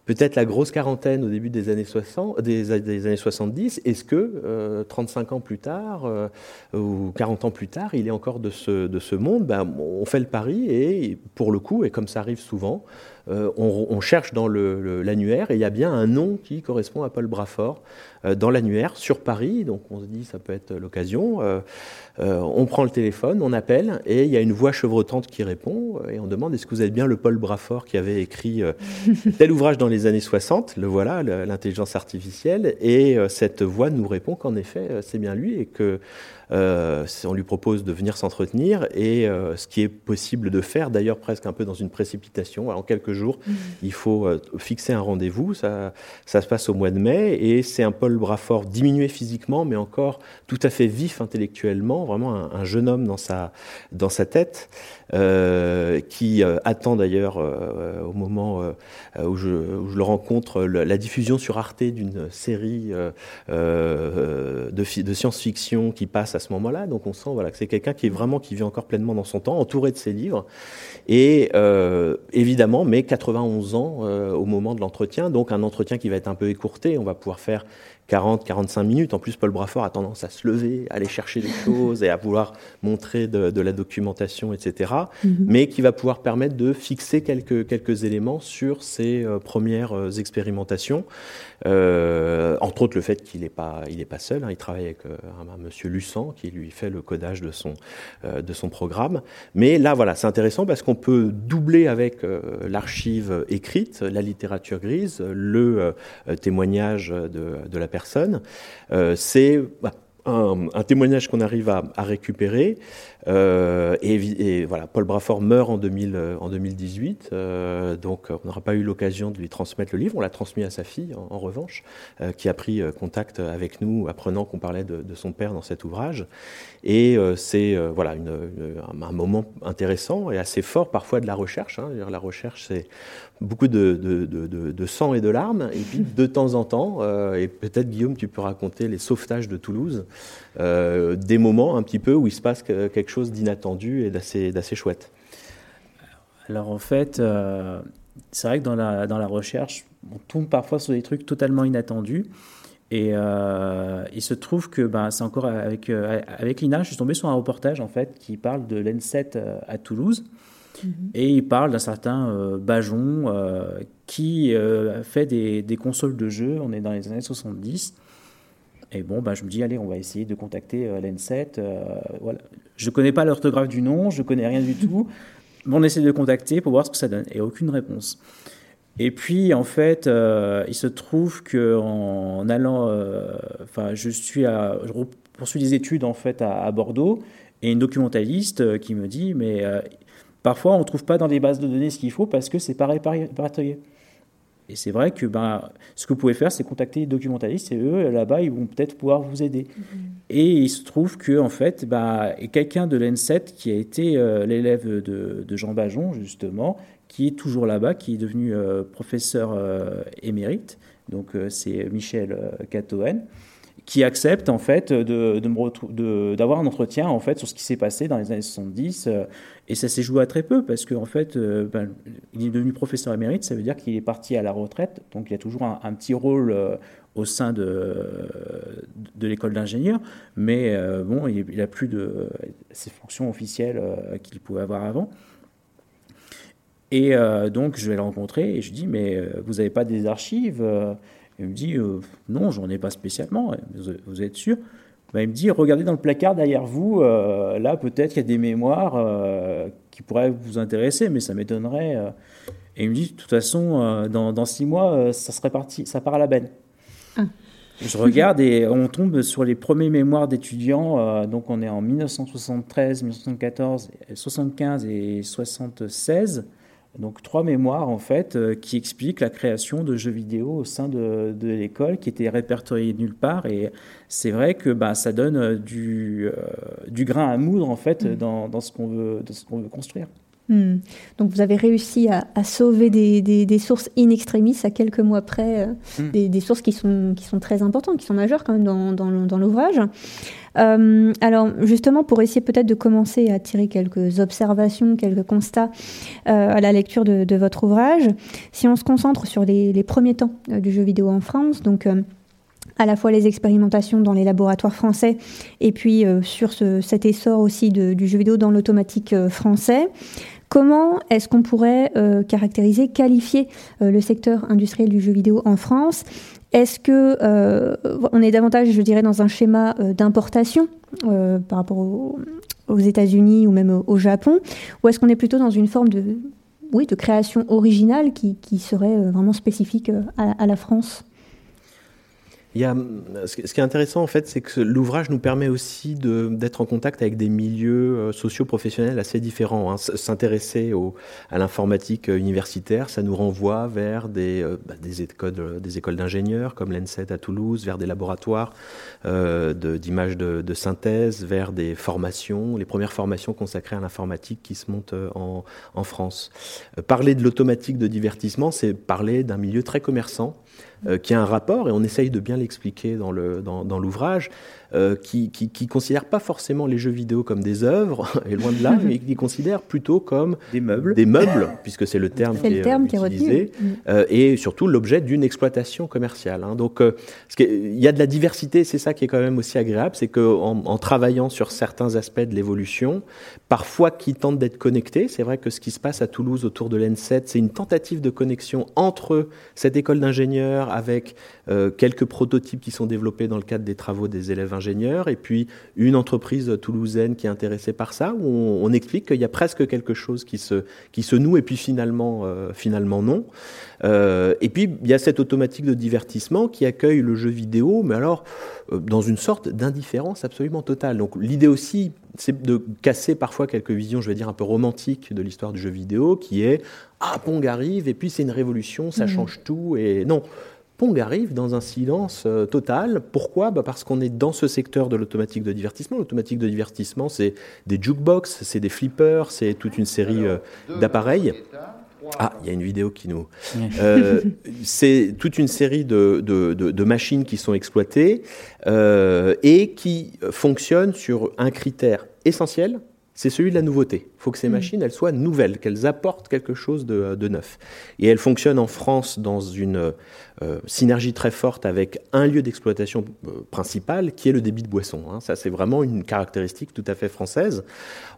peut-être la grosse quarantaine au début des années, 60, des, années 70, est-ce que 35 euh, ans plus tard euh, ou 40 ans plus tard, il est encore de ce, de ce monde? Ben, On fait le pari et pour le coup, et comme ça arrive souvent, euh, on, cherche dans l'annuaire et il y a bien un nom qui correspond à Paul Brafort dans l'annuaire sur Paris. Donc on se dit ça peut être l'occasion. on prend le téléphone, on appelle et il y a une voix chevrotante qui répond et on demande est-ce que vous êtes bien le Paul Brafort qui avait écrit (laughs) tel ouvrage dans les années 60, le voilà, l'intelligence artificielle, et euh, cette voix nous répond qu'en effet, euh, c'est bien lui et que euh, on lui propose de venir s'entretenir et ce qui est possible de faire, d'ailleurs presque un peu dans une précipitation. en quelques jours, mmh. il faut fixer un rendez-vous. Ça, ça se passe au mois de mai et c'est un Paul Brafort diminué physiquement, mais encore tout à fait vif intellectuellement, vraiment un, un jeune homme dans sa, dans sa tête. Euh, qui euh, attend d'ailleurs euh, au moment où je, où, je, le rencontre la diffusion sur Arte d'une série de, de science-fiction qui passe à ce moment-là. Donc on sent voilà, que c'est quelqu'un qui est vraiment qui vit encore pleinement dans son temps, entouré de ses livres. Et évidemment, mais 91 ans au moment de l'entretien, donc un entretien qui va être un peu écourté. On va pouvoir faire 40, 45 minutes. En plus, Paul Brafort a tendance à se lever, à aller chercher des choses et à vouloir montrer de, la documentation, etc. Mhm. Mais qui va pouvoir permettre de fixer quelques, quelques éléments sur ses euh, premières euh, expérimentations. Euh, entre autres, le fait qu'il n'est pas, il est pas seul. Hein. il travaille avec un, monsieur Luçan qui lui fait le codage de son, de son programme. Mais là, voilà, c'est intéressant parce qu'on peut doubler avec l'archive écrite, la littérature grise, le témoignage de, de la personne euh, c'est bah, un, témoignage qu'on arrive à, récupérer. Euh, et, voilà, Paul Brafort meurt en, 2000, en 2018, euh, donc on n'aura pas eu l'occasion de lui transmettre le livre. On l'a transmis à sa fille, en, revanche, euh, qui a pris contact avec nous, apprenant qu'on parlait de, son père dans cet ouvrage. Et c'est voilà un moment intéressant et assez fort parfois de la recherche. Hein. La recherche, c'est beaucoup de, sang et de larmes. Et puis de temps en temps, et peut-être Guillaume, tu peux raconter les sauvetages de Toulouse. Euh, des moments un petit peu où il se passe quelque chose d'inattendu et d'assez chouette. Alors en fait, euh, c'est vrai que dans la, dans la recherche, on tombe parfois sur des trucs totalement inattendus. Et euh, il se trouve que ben, c'est encore avec, avec Lina, je suis tombé sur un reportage en fait qui parle de l'N7 à Toulouse. Mm-hmm. Et il parle d'un certain Bajon qui fait des, des, consoles de jeux, on est dans les années 70, et bon, bah, je me dis, allez, on va essayer de contacter euh, l'N7. Euh, voilà. Je ne connais pas l'orthographe du nom, je ne connais rien du (laughs) tout. Mais on essaie de contacter pour voir ce que ça donne. Et aucune réponse. Et puis, en fait, euh, il se trouve qu'en en allant, enfin, je suis à, je poursuis des études en fait à, Bordeaux, et une documentaliste qui me dit, mais parfois on ne trouve pas dans les bases de données ce qu'il faut parce que c'est pareil répertorié. Et c'est vrai que ben, ce que vous pouvez faire, c'est contacter les documentalistes et eux, là-bas, ils vont peut-être pouvoir vous aider. Mm-hmm. Et il se trouve que en fait, ben, quelqu'un de l'N7 qui a été euh, l'élève de, Jean Bajon, justement, qui est toujours là-bas, qui est devenu euh, professeur euh, émérite, donc c'est Michel Catoen, qui accepte en fait de, d'avoir un entretien en fait sur ce qui s'est passé dans les années 70 et ça s'est joué à très peu parce qu'en en fait euh, ben, il est devenu professeur émérite ça veut dire qu'il est parti à la retraite donc il a toujours un, petit rôle euh, au sein de, de l'école d'ingénieur mais euh, bon il, n'a plus de ses fonctions officielles qu'il pouvait avoir avant. Et donc je vais le rencontrer et je dis mais vous n'avez pas des archives il me dit euh, Non, j'en ai pas spécialement. Vous, êtes sûr? Ben, Il me dit Regardez dans le placard derrière vous, euh, là peut-être qu'il y a des mémoires euh, qui pourraient vous intéresser, mais ça m'étonnerait. Et il me dit De toute façon, dans, six mois, ça serait parti, ça part à la benne. Ah. Je regarde et on tombe sur les premiers mémoires d'étudiants. donc on est en 1973, 1914, 75 et 76. Donc trois mémoires en fait euh, qui expliquent la création de jeux vidéo au sein de, l'école qui étaient répertoriés nulle part et c'est vrai que bah, ça donne euh, du, euh, du grain à moudre en fait mm. dans, dans, ce qu'on veut, ce qu'on veut construire. Mm. Donc vous avez réussi à, sauver des, des, sources in extremis à quelques mois près, mm. des, des, sources qui sont, qui sont très importantes, qui sont majeures quand même dans, dans, dans l'ouvrage. Euh, alors justement, pour essayer peut-être de commencer à tirer quelques observations, quelques constats euh, à la lecture de, votre ouvrage, si on se concentre sur les, premiers temps euh, du jeu vidéo en France, donc à la fois les expérimentations dans les laboratoires français et puis sur cet essor aussi du jeu vidéo dans l'automatique français. Comment est-ce qu'on pourrait caractériser, qualifier le secteur industriel du jeu vidéo en France? Est-ce que euh, on est davantage, je dirais, dans un schéma euh, d'importation euh, par rapport aux, États-Unis ou même au, Japon, ou est-ce qu'on est plutôt dans une forme de, oui, de création originale qui, serait vraiment spécifique à la France? Ce qui est intéressant en fait, c'est que l'ouvrage nous permet aussi d'être en contact avec des milieux euh, socio-professionnels assez différents. Hein. S'intéresser à l'informatique euh, universitaire, ça nous renvoie vers des, euh, bah, des écoles, d'ingénieurs comme l'ENSET à Toulouse, vers des laboratoires d'images de, synthèse, vers des formations, les premières formations consacrées à l'informatique qui se montent en, en France. parler de l'automatique de divertissement, c'est parler d'un milieu très commerçant euh, qui a un rapport, et on essaye de bien l'expliquer dans l'ouvrage, euh, qui, qui, considère pas forcément les jeux vidéo comme des œuvres, (laughs) et loin de là, mais qui considère plutôt comme des meubles, des meubles puisque c'est le terme qui est, terme utilisé, mm. euh, et surtout l'objet d'une exploitation commerciale. Hein. Donc, euh, il y a de la diversité, c'est ça qui est quand même aussi agréable, c'est qu'en en travaillant sur certains aspects de l'évolution, parfois qui tentent d'être connectés, c'est vrai que ce qui se passe à Toulouse autour de l'N7, c'est une tentative de connexion entre cette école d'ingénieurs avec quelques prototypes qui sont développés dans le cadre des travaux des élèves et puis une entreprise toulousaine qui est intéressée par ça, où on, explique qu'il y a presque quelque chose qui se, qui se noue, et puis finalement, finalement non. et puis il y a cette automatique de divertissement qui accueille le jeu vidéo, mais alors dans une sorte d'indifférence absolument totale. Donc l'idée aussi, c'est de casser parfois quelques visions, je vais dire, un peu romantiques de l'histoire du jeu vidéo, qui est Ah, Pong arrive, et puis c'est une révolution, ça mmh. change tout. Et non, Pong arrive dans un silence euh, total. Pourquoi? Bah Parce qu'on est dans ce secteur de l'automatique de divertissement. L'automatique de divertissement, c'est des jukebox, c'est des flippers, c'est toute une série euh, d'appareils. Ah, il y a une vidéo qui nous. Euh, (laughs) c'est toute une série de, de, de, machines qui sont exploitées euh, et qui fonctionnent sur un critère essentiel, c'est celui de la nouveauté. Il faut que ces mm. machines, elles soient nouvelles, qu'elles apportent quelque chose de, de, neuf. Et elles fonctionnent en France dans une euh, synergie très forte avec un lieu d'exploitation euh, principal qui est le débit de boisson. Hein. Ça, c'est vraiment une caractéristique tout à fait française.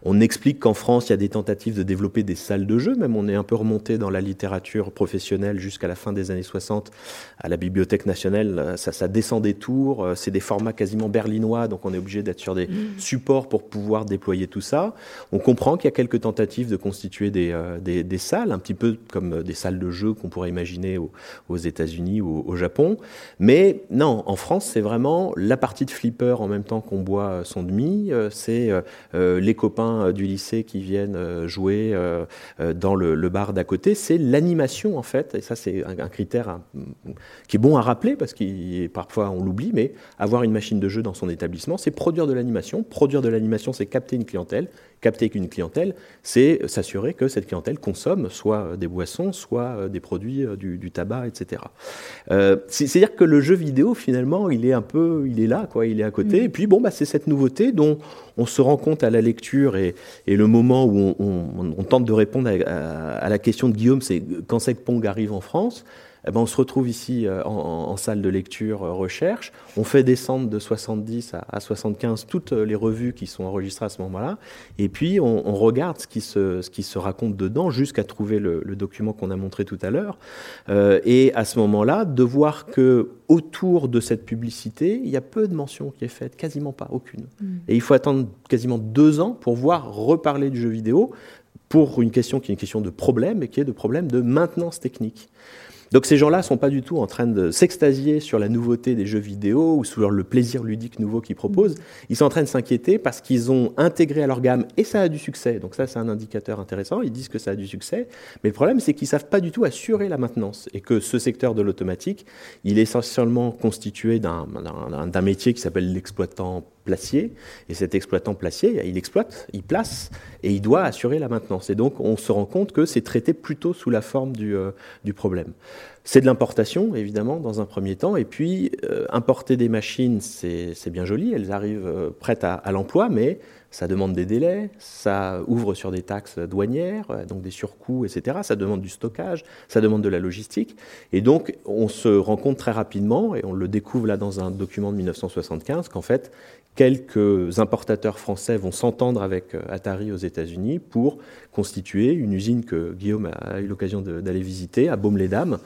On explique qu'en France, il y a des tentatives de développer des salles de jeu. Même on est un peu remonté dans la littérature professionnelle jusqu'à la fin des années 60 à la Bibliothèque nationale. Ça, ça descend des tours. Euh, c'est des formats quasiment berlinois, donc on est obligé d'être sur des mmh. supports pour pouvoir déployer tout ça. On comprend qu'il y a quelques tentatives de constituer des, des, des, salles, un petit peu comme des salles de jeu qu'on pourrait imaginer aux, aux États-Unis ou au, Japon. Mais non, en France, c'est vraiment la partie de flipper en même temps qu'on boit son demi. Euh, c'est euh, euh, les copains du lycée qui viennent jouer dans le, bar d'à côté. C'est l'animation, en fait. Et ça, c'est un, critère hein, qui est bon à rappeler parce que parfois on l'oublie. Mais avoir une machine de jeu dans son établissement, c'est produire de l'animation. Produire de l'animation, c'est capter une clientèle capter qu'une clientèle, c'est s'assurer que cette clientèle consomme soit des boissons, soit des produits du, tabac, etc. C'est-à-dire que le jeu vidéo, finalement, il est un peu, il est là, quoi, il est à côté. Mm. Et puis, bon, bah, c'est cette nouveauté dont on se rend compte à la lecture et, le moment où on, tente de répondre à, la question de Guillaume, c'est quand c'est que Pong arrive en France eh ben, on se retrouve ici euh, en, salle de lecture euh, recherche. On fait descendre de 70 à, 75 toutes les revues qui sont enregistrées à ce moment-là. Et puis, on, regarde ce qui, se, ce qui se raconte dedans jusqu'à trouver le, document qu'on a montré tout à l'heure. Euh, et à ce moment-là, de voir que autour de cette publicité, il y a peu de mentions qui est faite, quasiment pas, aucune. Mm. Et il faut attendre quasiment deux ans pour voir reparler du jeu vidéo pour une question qui est une question de problème et qui est de problème de maintenance technique. Donc ces gens-là sont pas du tout en train de s'extasier sur la nouveauté des jeux vidéo ou sur le plaisir ludique nouveau qu'ils proposent. Ils sont en train de s'inquiéter parce qu'ils ont intégré à leur gamme et ça a du succès. Donc ça, c'est un indicateur intéressant. Ils disent que ça a du succès. Mais le problème, c'est qu'ils savent pas du tout assurer la maintenance et que ce secteur de l'automatique, il est essentiellement constitué d'un métier qui s'appelle l'exploitant placier, et cet exploitant placier, il exploite, il place, et il doit assurer la maintenance. Et donc on se rend compte que c'est traité plutôt sous la forme du, euh, problème. C'est de l'importation, évidemment, dans un premier temps, et puis euh, importer des machines, c'est bien joli, elles arrivent euh, prêtes à l'emploi, mais ça demande des délais, ça ouvre sur des taxes douanières, donc des surcoûts, etc. Ça demande du stockage, ça demande de la logistique. Et donc, on se rend compte très rapidement, et on le découvre là dans un document de 1975, qu'en fait, quelques importateurs français vont s'entendre avec euh, Atari aux États-Unis pour constituer une usine que Guillaume a eu l'occasion d'aller visiter à Baume-les-Dames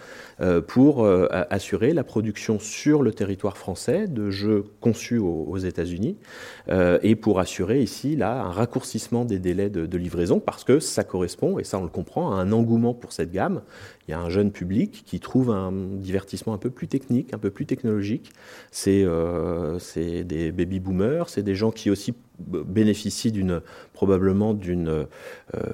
euh, pour euh, assurer la production sur le territoire français de jeux conçus aux, États-Unis et pour assurer ici là un raccourcissement des délais de, de livraison parce que ça correspond et ça on le comprend à un engouement pour cette gamme il y a un jeune public qui trouve un divertissement un peu plus technique, un peu plus technologique. C'est euh, des baby boomers, c'est des gens qui aussi bénéficient probablement d'une euh,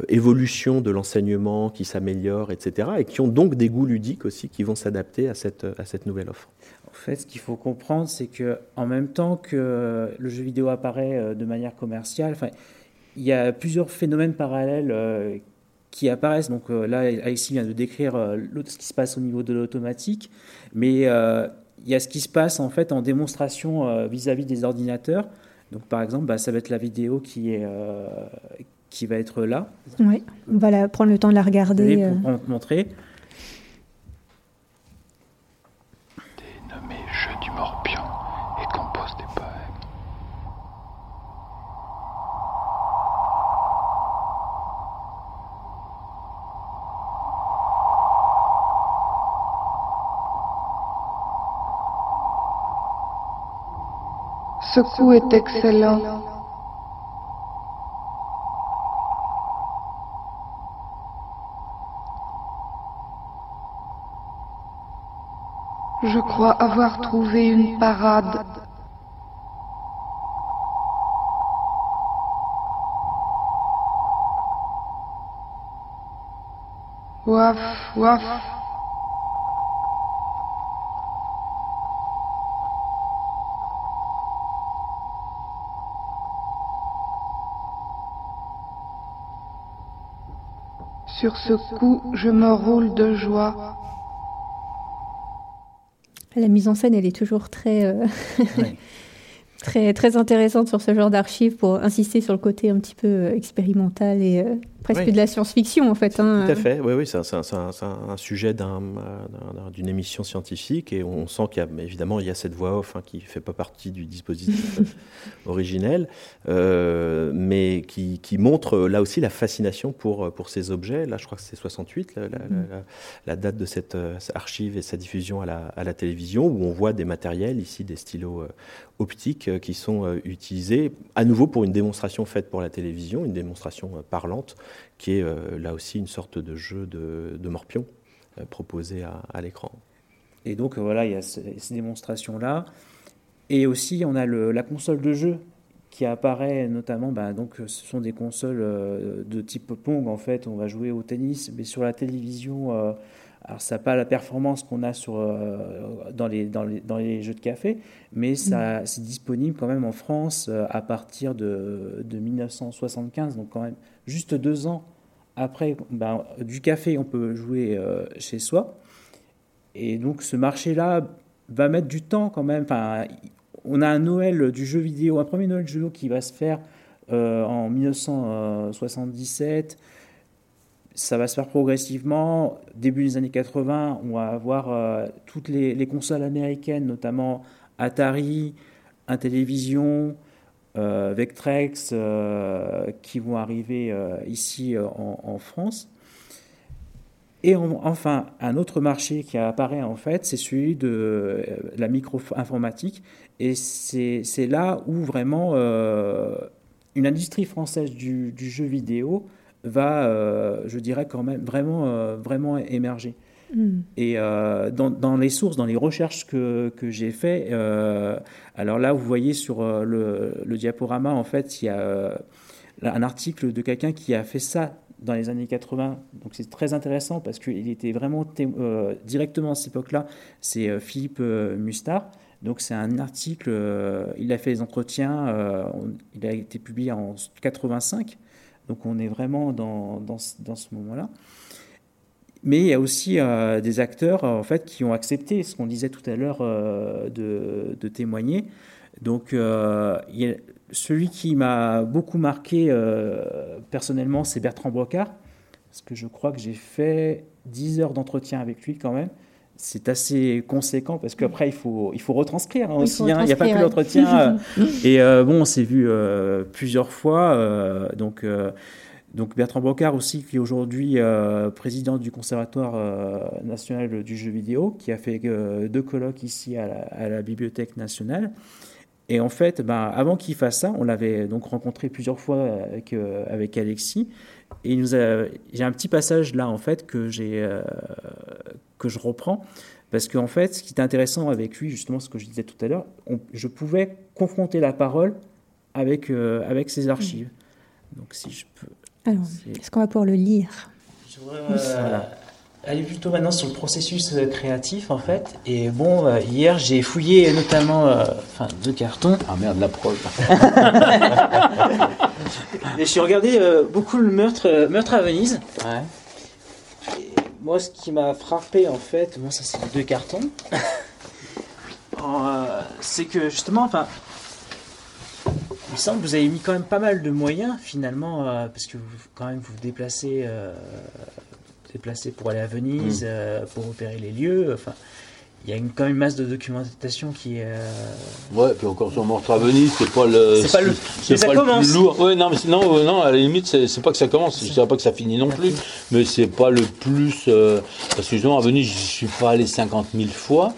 évolution de l'enseignement qui s'améliore, etc., et qui ont donc des goûts ludiques aussi qui vont s'adapter à cette, à cette nouvelle offre. En fait, ce qu'il faut comprendre, c'est que en même temps que le jeu vidéo apparaît euh, de manière commerciale, il y a plusieurs phénomènes parallèles euh, qui apparaissent. Donc euh, là, Alexis vient de décrire euh, ce qui se passe au niveau de l'automatique, mais euh, il y a ce qui se passe en fait en démonstration vis-à-vis des ordinateurs. Donc par exemple, bah, ça va être la vidéo qui est qui va être là. Oui, on va prendre le temps de la regarder. Pour montrer. Dénommé Jeu du Morpion et compose des poèmes. Ce coup est excellent. Je crois avoir trouvé une parade. Waf, waf. Sur ce coup, je me roule de joie. La mise en scène, elle est toujours très, euh, (laughs) très, très intéressante sur ce genre d'archives pour insister sur le côté un petit peu euh, expérimental et euh, presque Oui. de la science-fiction en fait. hein. Tout à fait, oui, oui, c'est un, un- sujet d'un- d'un- d'une émission scientifique et on sent qu'il y a évidemment il y a cette voix off hein, qui ne fait pas partie du dispositif euh, (laughs) originel, euh, mais qui, qui montre euh, là aussi la fascination pour, pour ces objets. Là, je crois que c'est 68, la, la- la- la- la date de cette euh, archive et sa diffusion à la, à la télévision, où on voit des matériels, ici des stylos euh, optiques, euh, qui sont euh, utilisés à nouveau pour une démonstration faite pour la télévision, une démonstration euh, parlante, qui est euh, là aussi une sorte de jeu de, morpion euh, proposé à, l'écran. Et donc euh, voilà, il y a ce- ces démonstrations-là. Et aussi, on a la console de jeu qui apparaît notamment, bah, donc ce sont des consoles de type Pong en fait, on va jouer au tennis, mais sur la télévision, alors ça n'a pas la performance qu'on a sur, euh, dans, les, dans, les, dans les jeux de café, mais ça, c'est disponible quand même en France euh, à partir de, de 1975, donc quand même juste deux ans après, ben, du café, on peut jouer euh, chez soi. Et donc ce marché-là va mettre du temps quand même. Enfin, on a un Noël du jeu vidéo, un premier Noël du jeu vidéo qui va se faire en 1977. Ça va se faire progressivement. Début des années 80, on va avoir euh, toutes les, les consoles américaines, notamment Atari, Intellivision, euh, Vectrex, euh, qui vont arriver euh, ici en, France. Et en- enfin, un autre marché qui apparaît en fait, c'est celui de la micro-informatique. Et c'est là où vraiment une industrie française du jeu vidéo va, euh, je dirais quand même, vraiment, euh, vraiment émerger. Mm. Et euh, dans, dans les sources, dans les recherches que, que j'ai fait, euh, alors là, vous voyez sur le, le diaporama, en fait, il y a un article de quelqu'un qui a fait ça dans les années 80. Donc c'est très intéressant parce qu'il était vraiment directement à cette époque-là. C'est Philippe Mustard. Donc c'est un article, il a fait des entretiens, on- il a été publié en 85. Donc on est vraiment dans, dans, ce- moment-là. Mais il y a aussi euh, des acteurs en fait qui ont accepté ce qu'on disait tout à l'heure euh, de, témoigner. Donc euh, celui qui m'a beaucoup marqué personnellement, c'est Bertrand Brocard, parce que je crois que j'ai fait 10 heures d'entretien avec lui quand même. C'est assez conséquent parce qu'après il faut, il faut retranscrire hein, Il aussi. hein. Il n'y a pas que l'entretien. euh, (laughs) et euh, bon, on s'est vu euh, plusieurs fois. donc, donc Bertrand Brocard aussi, qui est aujourd'hui président du Conservatoire national du jeu vidéo, qui a fait deux colloques ici à la, à la Bibliothèque nationale. Et en fait, ben, avant qu'il fasse ça, on l'avait donc rencontré plusieurs fois avec, avec Alexis. Et il nous a, j'ai un petit passage là en fait que j'ai que je reprends parce qu'en fait, ce qui est intéressant avec lui, justement, ce que je disais tout à l'heure, on- je pouvais confronter la parole avec euh, avec ses archives. Donc si je peux. Alors, est-ce qu'on va pouvoir le lire? Je voudrais euh, aller plutôt maintenant sur le processus euh, créatif en fait. Et bon, euh, hier j'ai fouillé notamment euh, enfin, deux cartons. Ah merde, la preuve. (laughs) Et je suis regardé euh, beaucoup le meurtre, euh, meurtre à Venise. Ouais. Moi, ce qui m'a frappé en fait, bon, ça c'est les deux cartons. (laughs) Euh, c'est que justement, enfin, il me semble que vous avez mis quand même pas mal de moyens finalement, euh, parce que vous, quand même vous vous déplacez, euh, vous déplacez pour aller à Venise, euh, pour opérer les lieux. Enfin, il y a une, quand même une masse de documentation qui est. euh, Ouais, puis encore sur Meurtre à Venise, c'est pas le. C'est pas le- c'est ça pas le plus lourd. Ouais, non, mais non, euh, non, à la limite, c'est pas que ça commence. Je dirais pas que ça finit non plus, mais c'est pas le plus. euh, parce que justement, à Venise, je suis pas allé 50 000 fois.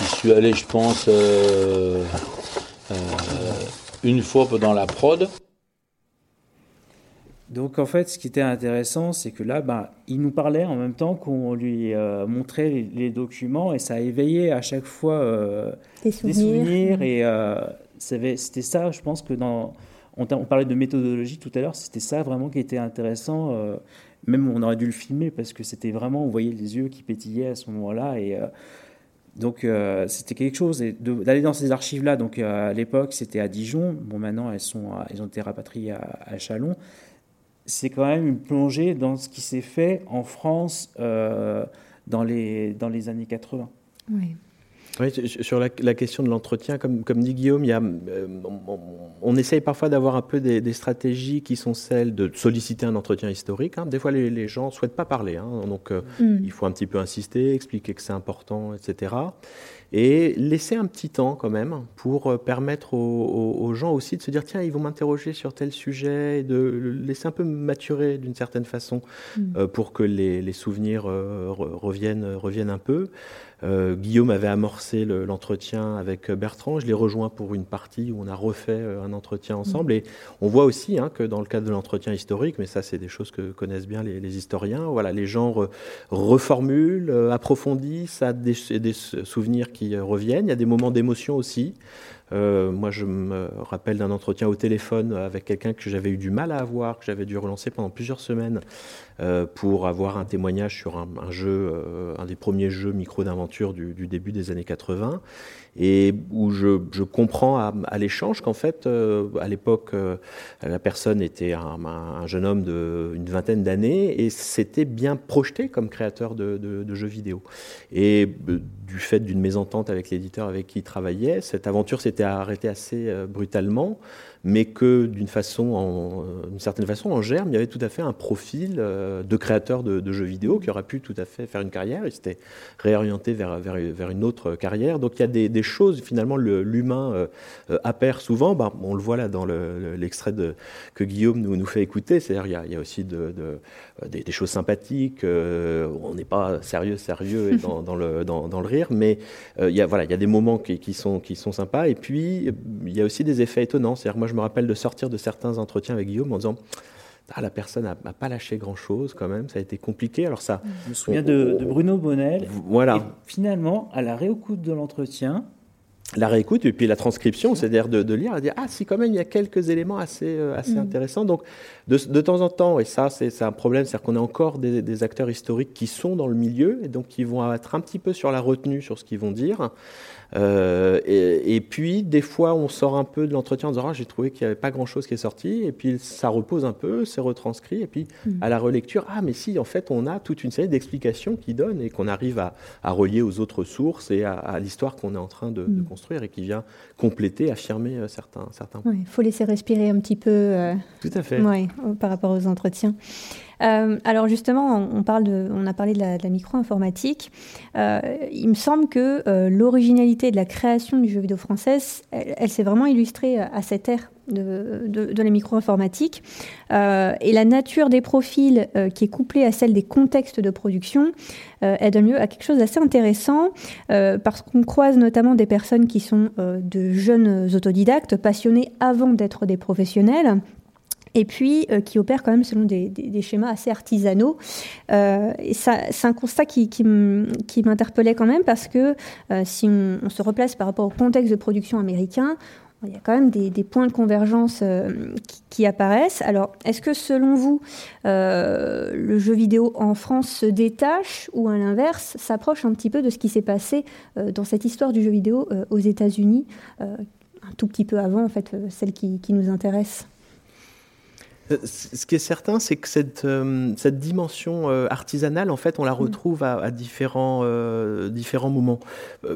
J'y suis allé, je pense, euh, euh, une fois pendant la prod. Donc en fait, ce qui était intéressant, c'est que là, ben, il nous parlait en même temps qu'on lui euh, montrait les, documents et ça a éveillé à chaque fois euh, des souvenirs. et euh, c'était ça, je pense que dans on, on, parlait de méthodologie tout à l'heure, c'était ça vraiment qui était intéressant. même on aurait dû le filmer parce que c'était vraiment, on voyait les yeux qui pétillaient à ce moment-là et donc c'était quelque chose d'aller dans ces archives-là. Donc à l'époque c'était à Dijon. Bon maintenant elles sont, elles ont été rapatriées à, à Chalon c'est quand même une plongée dans ce qui s'est fait en France euh, dans, les, dans les années 80. Oui. sur la, question de l'entretien, comme, comme dit Guillaume, il y a, euh, on, essaye parfois d'avoir un peu des, stratégies qui sont celles de solliciter un entretien historique. Hein. Des fois, les, gens ne souhaitent pas parler, hein. donc euh, mm. il faut un petit peu insister, expliquer que c'est important, etc et laisser un petit temps quand même pour euh, permettre aux, gens aussi de se dire tiens ils vont m'interroger sur tel sujet et de laisser un peu maturer d'une certaine façon mm. euh, pour que les, souvenirs euh, reviennent, reviennent un peu. Euh, Guillaume avait amorcé l'entretien avec Bertrand. Je l'ai rejoint pour une partie où on a refait euh, un entretien ensemble. Et on voit aussi hein, que dans le cadre de l'entretien historique, mais ça, c'est des choses que connaissent bien les, historiens, voilà, les gens reformulent, euh, approfondissent, a des, des, souvenirs qui reviennent. Il y a des moments d'émotion aussi. Euh, moi, je me rappelle d'un entretien au téléphone avec quelqu'un que j'avais eu du mal à avoir, que j'avais dû relancer pendant plusieurs semaines euh, pour avoir un témoignage sur un, jeu, euh, un des premiers jeux micro d'aventure du, du, début des années 80 et où je, comprends à, l'échange qu'en fait, euh, à l'époque, euh, la personne était un, un jeune homme d'une vingtaine d'années et s'était bien projeté comme créateur de, jeux vidéo. Et euh, du fait d'une mésentente avec l'éditeur avec qui il travaillait, cette aventure s'était arrêtée assez brutalement mais que d'une façon, en, d'une certaine façon, en germe, il y avait tout à fait un profil euh, de créateur de, jeux vidéo qui aurait pu tout à fait faire une carrière. Il s'était réorienté vers, vers, vers, une autre carrière. Donc il y a des, choses, finalement, l'humain euh, euh, appert souvent. Ben, on le voit là dans l'extrait que Guillaume nous, nous fait écouter. C'est-à-dire il y a, aussi de, de, des, choses sympathiques. on n'est pas sérieux, sérieux dans, le, dans, le rire, mais il, y a, voilà, il y a des moments qui, sont, qui sont sympas. Et puis, il y a aussi des effets étonnants. C'est-à-dire, moi, me rappelle de sortir de certains entretiens avec Guillaume en disant ah, la personne n'a pas lâché grand-chose quand même, ça a été compliqué. Alors ça, je me souviens de, Bruno Bonnel. Voilà. Et finalement, à la réécoute de l'entretien, la réécoute et puis la transcription, c'est-à-dire de, lire et dire ah si quand même il y a quelques éléments assez euh, assez mm. intéressants. Donc de, de, temps en temps et ça c'est un problème, c'est-à-dire qu'on a encore des, des, acteurs historiques qui sont dans le milieu et donc qui vont être un petit peu sur la retenue sur ce qu'ils vont dire. Euh, et, puis, des fois, on sort un peu de l'entretien en disant ah, j'ai trouvé qu'il n'y avait pas grand-chose qui est sorti, et puis ça repose un peu, c'est retranscrit, et puis mm. à la relecture, ah, mais si, en fait, on a toute une série d'explications qui donnent et qu'on arrive à, relier aux autres sources et à, l'histoire qu'on est en train de, mm. construire et qui vient compléter, affirmer euh, certains, certains points. Il faut laisser respirer un petit peu. Euh, Tout à fait. par rapport aux entretiens. Euh, alors justement, on, parle de, on a parlé de la, micro-informatique. Euh, il me semble que l'originalité de la création du jeu vidéo française, elle, s'est vraiment illustrée à cette ère de, la micro-informatique. et la nature des profils qui est couplée à celle des contextes de production, elle donne lieu à quelque chose d'assez intéressant parce qu'on croise notamment des personnes qui sont de jeunes autodidactes, passionnés avant d'être des professionnels et puis euh, qui opèrent quand même selon des, schémas assez artisanaux. Euh, c'est un constat qui, qui, m'interpellait quand même parce que euh, si on, se replace par rapport au contexte de production américain, il y a quand même des, points de convergence qui, apparaissent. Alors, est-ce que selon vous, le jeu vidéo en France se détache ou à l'inverse s'approche un petit peu de ce qui s'est passé dans cette histoire du jeu vidéo aux États-Unis, un tout petit peu avant en fait celle qui nous intéresse? Ce qui est certain, c'est que cette, euh, cette dimension euh, artisanale, en fait, on la mm. retrouve à, différents, euh, différents moments.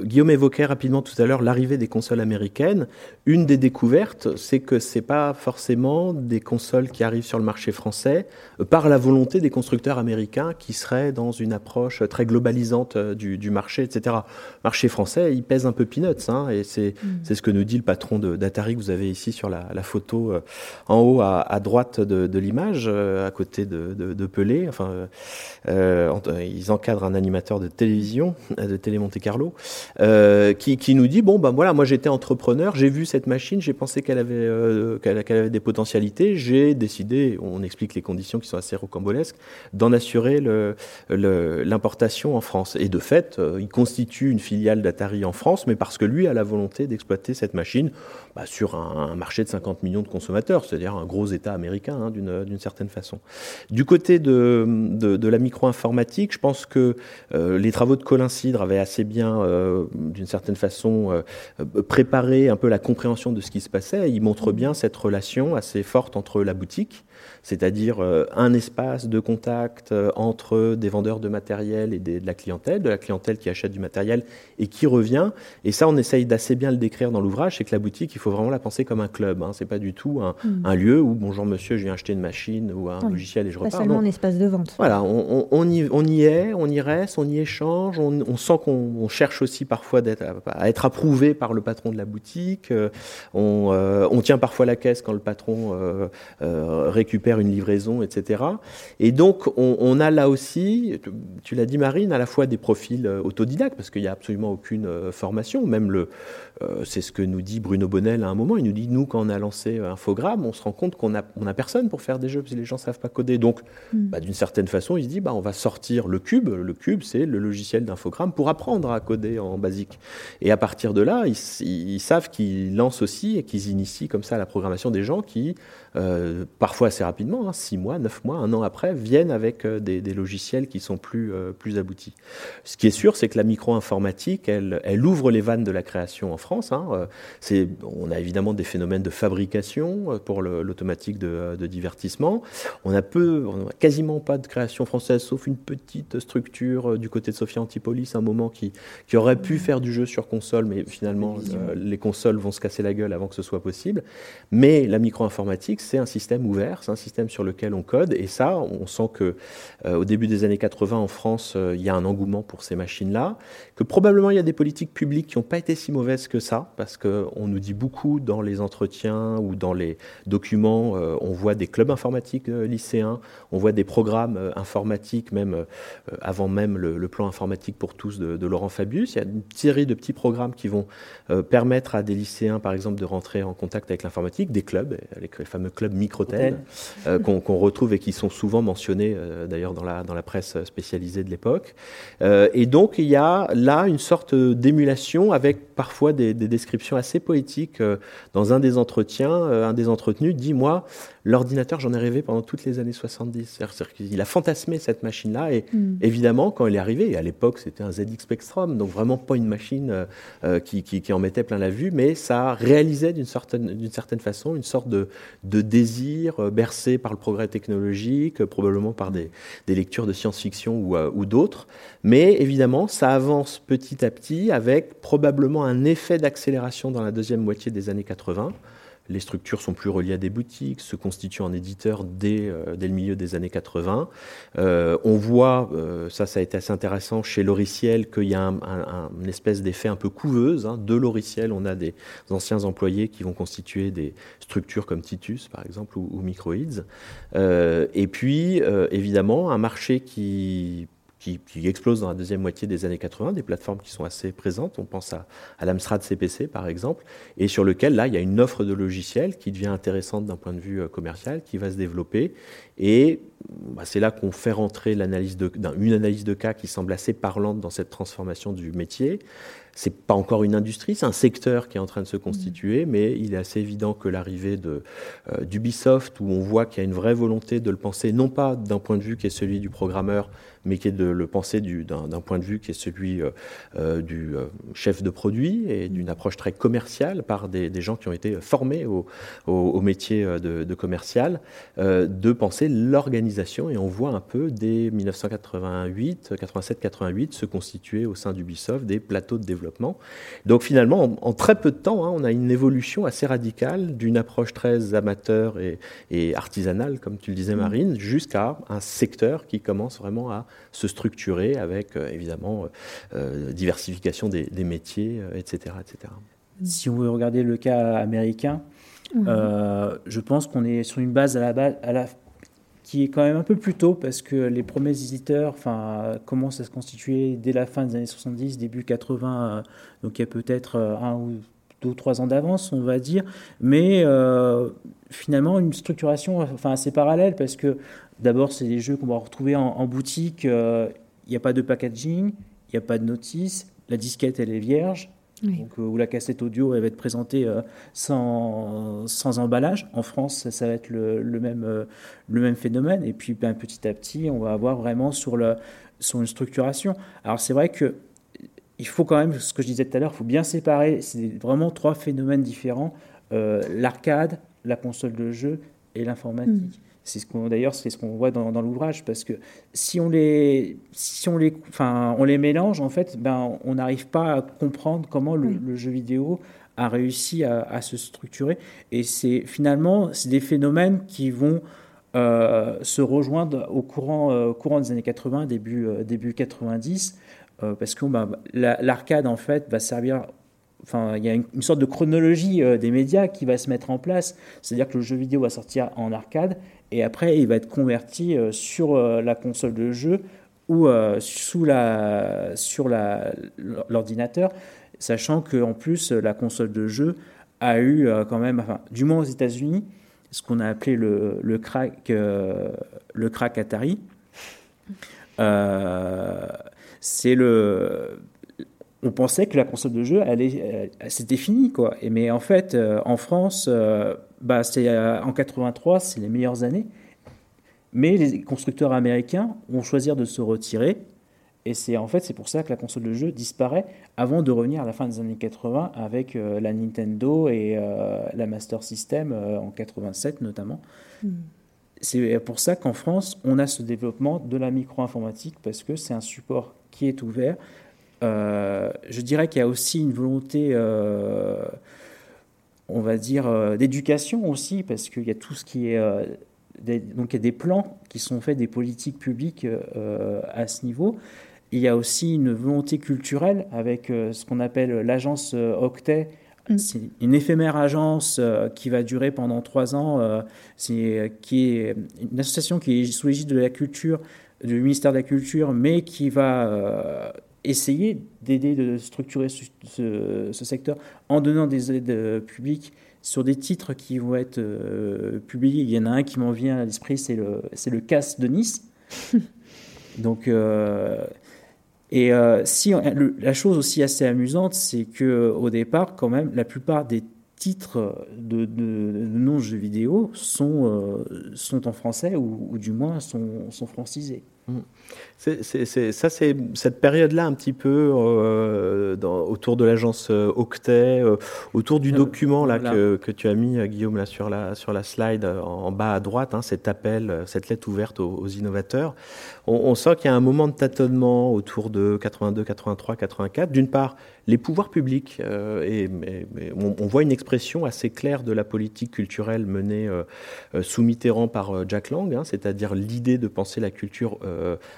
Guillaume évoquait rapidement tout à l'heure l'arrivée des consoles américaines. Une des découvertes, c'est que c'est pas forcément des consoles qui arrivent sur le marché français par la volonté des constructeurs américains qui seraient dans une approche très globalisante du, du marché, etc. Marché français, il pèse un peu peanuts, hein, et c'est mm. c'est ce que nous dit le patron d'Atari que vous avez ici sur la, la photo en haut à, à droite de, l'image à côté de, Pelé. Enfin, ils encadrent un animateur de télévision, de Télé Monte Carlo, qui, qui, nous dit bon ben voilà, moi j'étais entrepreneur, j'ai vu cette machine, j'ai pensé qu'elle avait qu'elle avait des potentialités, j'ai décidé, on explique les conditions qui sont assez rocambolesques, d'en assurer l'importation en France. Et de fait, il constitue une filiale d'Atari en France, mais parce que lui a la volonté d'exploiter cette machine bah, sur un, marché de 50 millions de consommateurs, c'est-à-dire un gros État américain hein, d'une certaine façon. Du côté de, de, la micro-informatique, je pense que euh, les travaux de Colin Cidre avaient assez bien, euh, d'une certaine façon, euh, préparé un peu la compréhension de ce qui se passait. Il montre bien cette relation assez forte entre la boutique, c'est-à-dire euh, un espace de contact euh, entre des vendeurs de matériel et de la clientèle, de la clientèle qui achète du matériel et qui revient. Et ça, on essaye d'assez bien le décrire dans l'ouvrage, c'est que la boutique, il faut vraiment la penser comme un club. Hein. C'est pas du tout un, hmm. lieu où bonjour monsieur, je viens acheter une machine ou un logiciel et je repars. Pas seulement un espace de vente. Voilà, on, y, on, y, est, on y reste, on y échange, on, sent qu'on cherche aussi parfois à, être approuvé par le patron de la boutique. Euh, on, tient parfois la caisse quand le patron récupère une livraison, etc. Et donc, on, a là aussi, tu l'as dit Marine, à la fois des profils euh, autodidactes, parce qu'il n'y a absolument aucune euh, formation, même le, c'est ce que nous dit Bruno Bonnel à un moment, il nous dit, nous, quand on a lancé Infogrames, on se rend compte qu'on n'a on a personne pour faire des jeux, parce que les gens ne savent pas coder. Donc, hmm. bah, d'une certaine façon, il se dit, bah, on va sortir le cube, le cube, c'est le logiciel d'Infogrames pour apprendre à coder en basique. Et à partir de là, ils, ils savent qu'ils lancent aussi et qu'ils initient comme ça la programmation des gens qui euh, parfois assez rapidement, hein, six mois, neuf mois, un an après, viennent avec euh, des, logiciels qui sont plus, euh, plus aboutis. Ce qui est sûr, c'est que la micro-informatique, elle, elle, ouvre les vannes de la création en France. Hein. C'est, on a évidemment des phénomènes de fabrication pour l'automatique de, de, divertissement. On a peu, on a quasiment pas de création française, sauf une petite structure du côté de Sophia Antipolis, un moment qui, qui aurait pu faire du jeu sur console, mais finalement, les consoles vont se casser la gueule avant que ce soit possible. Mais la micro-informatique, c'est un système ouvert, c'est un système sur lequel on code. Et ça, on sent que euh, au début des années 80 en France, euh, il y a un engouement pour ces machines-là, que probablement il y a des politiques publiques qui n'ont pas été si mauvaises que ça, parce qu'on nous dit beaucoup dans les entretiens ou dans les documents, euh, on voit des clubs informatiques lycéens, on voit des programmes informatiques, même avant même le, plan informatique pour tous de, de, Laurent Fabius. Il y a une série de petits programmes qui vont permettre à des lycéens, par exemple, de rentrer en contact avec l'informatique, des clubs, les fameux club Microtel, euh, qu'on retrouve et qui sont souvent mentionnés euh, d'ailleurs dans la, dans la presse spécialisée de l'époque. Euh, et donc il y a là une sorte d'émulation avec parfois des, des, descriptions assez poétiques. dans un des entretiens, un des entretenus dit Moi, l'ordinateur, j'en ai rêvé pendant toutes les années 70. C'est-à-dire qu'il a fantasmé cette machine-là et mm. évidemment, quand il est arrivé, à l'époque c'était un ZX Spectrum, donc vraiment pas une machine qui, qui, qui, en mettait plein la vue, mais ça réalisait d'une certaine, certaine façon une sorte de, de désir euh, bercé par le progrès technologique, euh, probablement par des, lectures de science-fiction ou, euh, ou d'autres. Mais évidemment, ça avance petit à petit avec probablement un effet d'accélération dans la deuxième moitié des années 80 les structures sont plus reliées à des boutiques, se constituent en éditeurs dès, euh, le milieu des années 80. Euh, on voit, euh, ça, ça a été assez intéressant chez Loriciel, qu'il y a un, une espèce d'effet un peu couveuse. Hein. De Loriciel, on a des anciens employés qui vont constituer des structures comme Titus, par exemple, ou, ou et puis, évidemment, un marché qui qui, explose dans la deuxième moitié des années 80, des plateformes qui sont assez présentes. On pense à, à l'Amstrad CPC, par exemple, et sur lequel, là, il y a une offre de logiciels qui devient intéressante d'un point de vue euh, commercial, qui va se développer. Et bah, c'est là qu'on fait rentrer l'analyse de, une analyse de cas qui semble assez parlante dans cette transformation du métier. C'est pas encore une industrie, c'est un secteur qui est en train de se constituer, mais il est assez évident que l'arrivée de euh, d'Ubisoft, où on voit qu'il y a une vraie volonté de le penser, non pas d'un point de vue qui est celui du programmeur, mais qui est de le penser d'un point de vue qui est celui euh, euh, du euh, chef de produit et d'une approche très commerciale par des, des, gens qui ont été formés au, au, au métier de, de commercial, de penser l'organisation. Et on voit un peu dès 1988, 87-88 se constituer au sein d'Ubisoft des plateaux de développement. Donc finalement, en, très peu de temps, hein, on a une évolution assez radicale d'une approche très amateur et, et artisanale, comme tu le disais mmh. Marine, jusqu'à un secteur qui commence vraiment à se structurer avec euh, évidemment euh, euh, diversification des, métiers, etc., etc. Si on veut regarder le cas américain, je pense qu'on est sur une base à la base, à la, qui est quand même un peu plus tôt parce que les premiers éditeurs enfin, commencent à se constituer dès la fin des années 70, début 80, donc il y a peut-être un ou deux ou trois ans d'avance, on va dire, mais finalement une structuration enfin, assez parallèle parce que d'abord, c'est des jeux qu'on va retrouver en, boutique. Euh, il n'y a pas de packaging, il n'y a pas de notice, la disquette, elle est vierge. Donc, euh, ou la cassette audio, elle va être présentée euh, sans, sans, emballage. En France, ça, va être le, même, le même phénomène. Et puis, ben, petit à petit, on va avoir vraiment sur, le, sur une structuration. Alors, c'est vrai que il faut quand même, ce que je disais tout à l'heure, il faut bien séparer. C'est vraiment trois phénomènes différents l'arcade, la console de jeu et l'informatique. Mm. C'est ce qu'on d'ailleurs c'est ce qu'on voit dans, dans l'ouvrage parce que si on les si on les enfin on les mélange en fait ben on n'arrive pas à comprendre comment le, jeu vidéo a réussi à, à se structurer et c'est finalement c'est des phénomènes qui vont euh, se rejoindre au courant euh, courant des années 80 début euh, début 90 parce que ben, l'arcade en fait va servir Enfin, il y a une, sorte de chronologie euh, des médias qui va se mettre en place. C'est-à-dire que le jeu vidéo va sortir en arcade et après il va être converti euh, sur euh, la console de jeu ou sous la, sur l'ordinateur, sachant qu'en plus la console de jeu a eu quand même, enfin, du moins aux États-Unis, ce qu'on a appelé le, le crack, le crack Atari. c'est le on pensait que la console de jeu, elle, c'était fini, quoi. Et, mais en fait, euh, en France, euh, bah, c'est euh, en 83, c'est les meilleures années. Mais les constructeurs américains vont choisir de se retirer. Et c'est en fait c'est pour ça que la console de jeu disparaît avant de revenir à la fin des années 80 avec la Nintendo et la Master System en 87 notamment. Hmm. C'est pour ça qu'en France, on a ce développement de la micro-informatique parce que c'est un support qui est ouvert, euh, je dirais qu'il y a aussi une volonté, euh, on va dire, euh, d'éducation aussi, parce qu'il y a tout ce qui est... donc il y a des plans qui sont faits, des politiques publiques à ce niveau. Il y a aussi une volonté culturelle avec ce qu'on appelle l'agence Octet, mm. c'est une éphémère agence qui va durer pendant trois ans, c'est, qui est une association qui est sous l'égide de la culture, du ministère de la Culture, mais qui va essayer d'aider de structurer ce, secteur en donnant des aides euh, publiques sur des titres qui vont être euh, publiés. Il y en a un qui m'en vient à l'esprit, c'est le, c'est le CAS de Nice. (laughs) Donc, euh, et si la chose aussi assez amusante, c'est que au départ, quand même, la plupart des titres de, de, non-jeux vidéo sont, sont en français ou, ou, du moins sont, sont francisés. Mmh. C'est, ça, c'est cette période-là un petit peu euh, autour de l'agence euh, Octet, euh, autour du document là que, tu as mis Guillaume là sur la sur la slide en, bas à droite, hein, cet appel, cette lettre ouverte aux, innovateurs. On, sent qu'il y a un moment de tâtonnement autour de 82, 83, 84. D'une part, les pouvoirs publics et, on, voit une expression assez claire de la politique culturelle menée sous Mitterrand par Jack Lang, hein, c'est-à-dire l'idée de penser la culture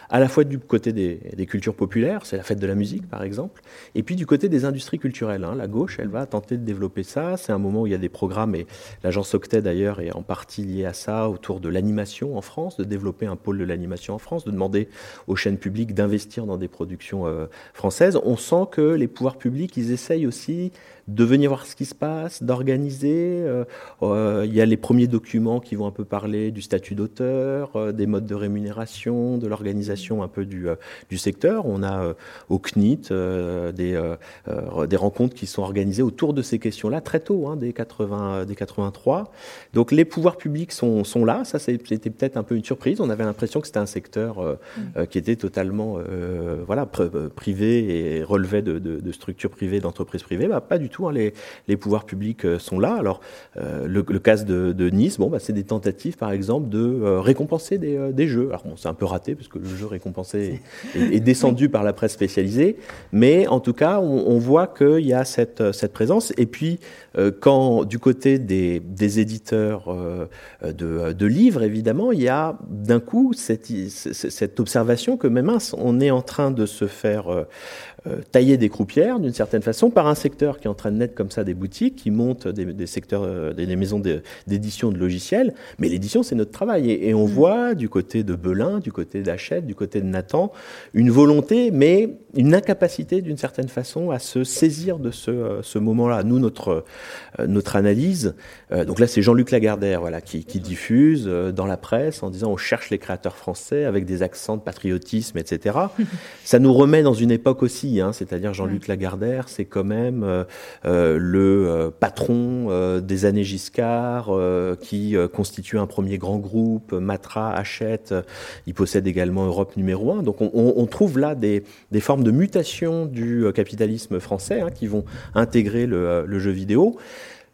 à la fois du côté des, cultures populaires, c'est la fête de la musique par exemple, et puis du côté des industries culturelles. Hein. La gauche, elle va tenter de développer ça. C'est un moment où il y a des programmes, et l'agence Octet d'ailleurs est en partie liée à ça, autour de l'animation en France, de développer un pôle de l'animation en France, de demander aux chaînes publiques d'investir dans des productions euh, françaises. On sent que les pouvoirs publics, ils essayent aussi de venir voir ce qui se passe, d'organiser. Euh, euh, il y a les premiers documents qui vont un peu parler du statut d'auteur, euh, des modes de rémunération, de l'organisation un peu du, du secteur. On a au CNIT des, des rencontres qui sont organisées autour de ces questions-là très tôt, hein, dès, 80, dès 83. Donc les pouvoirs publics sont, sont là. Ça, c'était peut-être un peu une surprise. On avait l'impression que c'était un secteur mmh. qui était totalement voilà, privé et relevait de, de, structures privées, d'entreprises privées. Bah, pas du tout Hein, les, pouvoirs publics euh, sont là. Alors, euh, le, cas de, Nice, bon, bah, c'est des tentatives, par exemple, de euh, récompenser des, jeux. Alors, bon, c'est un peu raté parce que le jeu récompensé est, descendu par la presse spécialisée. Mais en tout cas, on, voit qu'il y a cette, cette présence. Et puis, quand du côté des, des éditeurs de, de, livres, évidemment, il y a d'un coup cette, cette observation que, même mince, on est en train de se faire euh, tailler des croupières d'une certaine façon par un secteur qui est en train de naître comme ça des boutiques, qui montent des, secteurs, euh, des, maisons d'édition de logiciels. Mais l'édition, c'est notre travail. Et, on mm. voit du côté de Belin, du côté d'Hachette, du côté de Nathan, une volonté, mais une incapacité d'une certaine façon à se saisir de ce, euh, ce moment-là. Nous, notre, notre analyse, donc là, c'est Jean-Luc Lagardère voilà, qui, qui diffuse dans la presse en disant on cherche les créateurs français avec des accents de patriotisme, etc. (laughs) ça nous remet dans une époque aussi Hein, c'est-à-dire Jean-Luc Lagardère, c'est quand même euh, euh, le euh, patron des années Giscard, qui constitue un premier grand groupe, Matra, Hachette, il possède également Europe numéro un. Donc on, trouve là des, formes de mutation du capitalisme français hein, qui vont intégrer le jeu vidéo.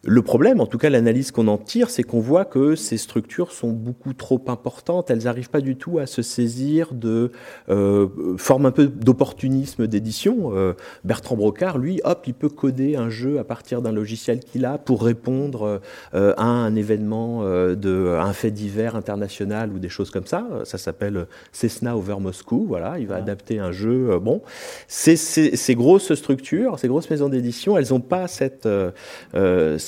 Le problème, en tout cas l'analyse qu'on en tire, c'est qu'on voit que ces structures sont beaucoup trop importantes, elles n'arrivent pas du tout à se saisir de euh, formes un peu d'opportunisme d'édition. Euh, Bertrand Brocard, lui, hop, il peut coder un jeu à partir d'un logiciel qu'il a pour répondre euh, à un événement, euh, de, un fait divers international ou des choses comme ça. Ça s'appelle Cessna over Moscou, voilà, il va adapter un jeu. bon, ces, ces, ces, grosses structures, ces grosses maisons d'édition, elles n'ont pas cette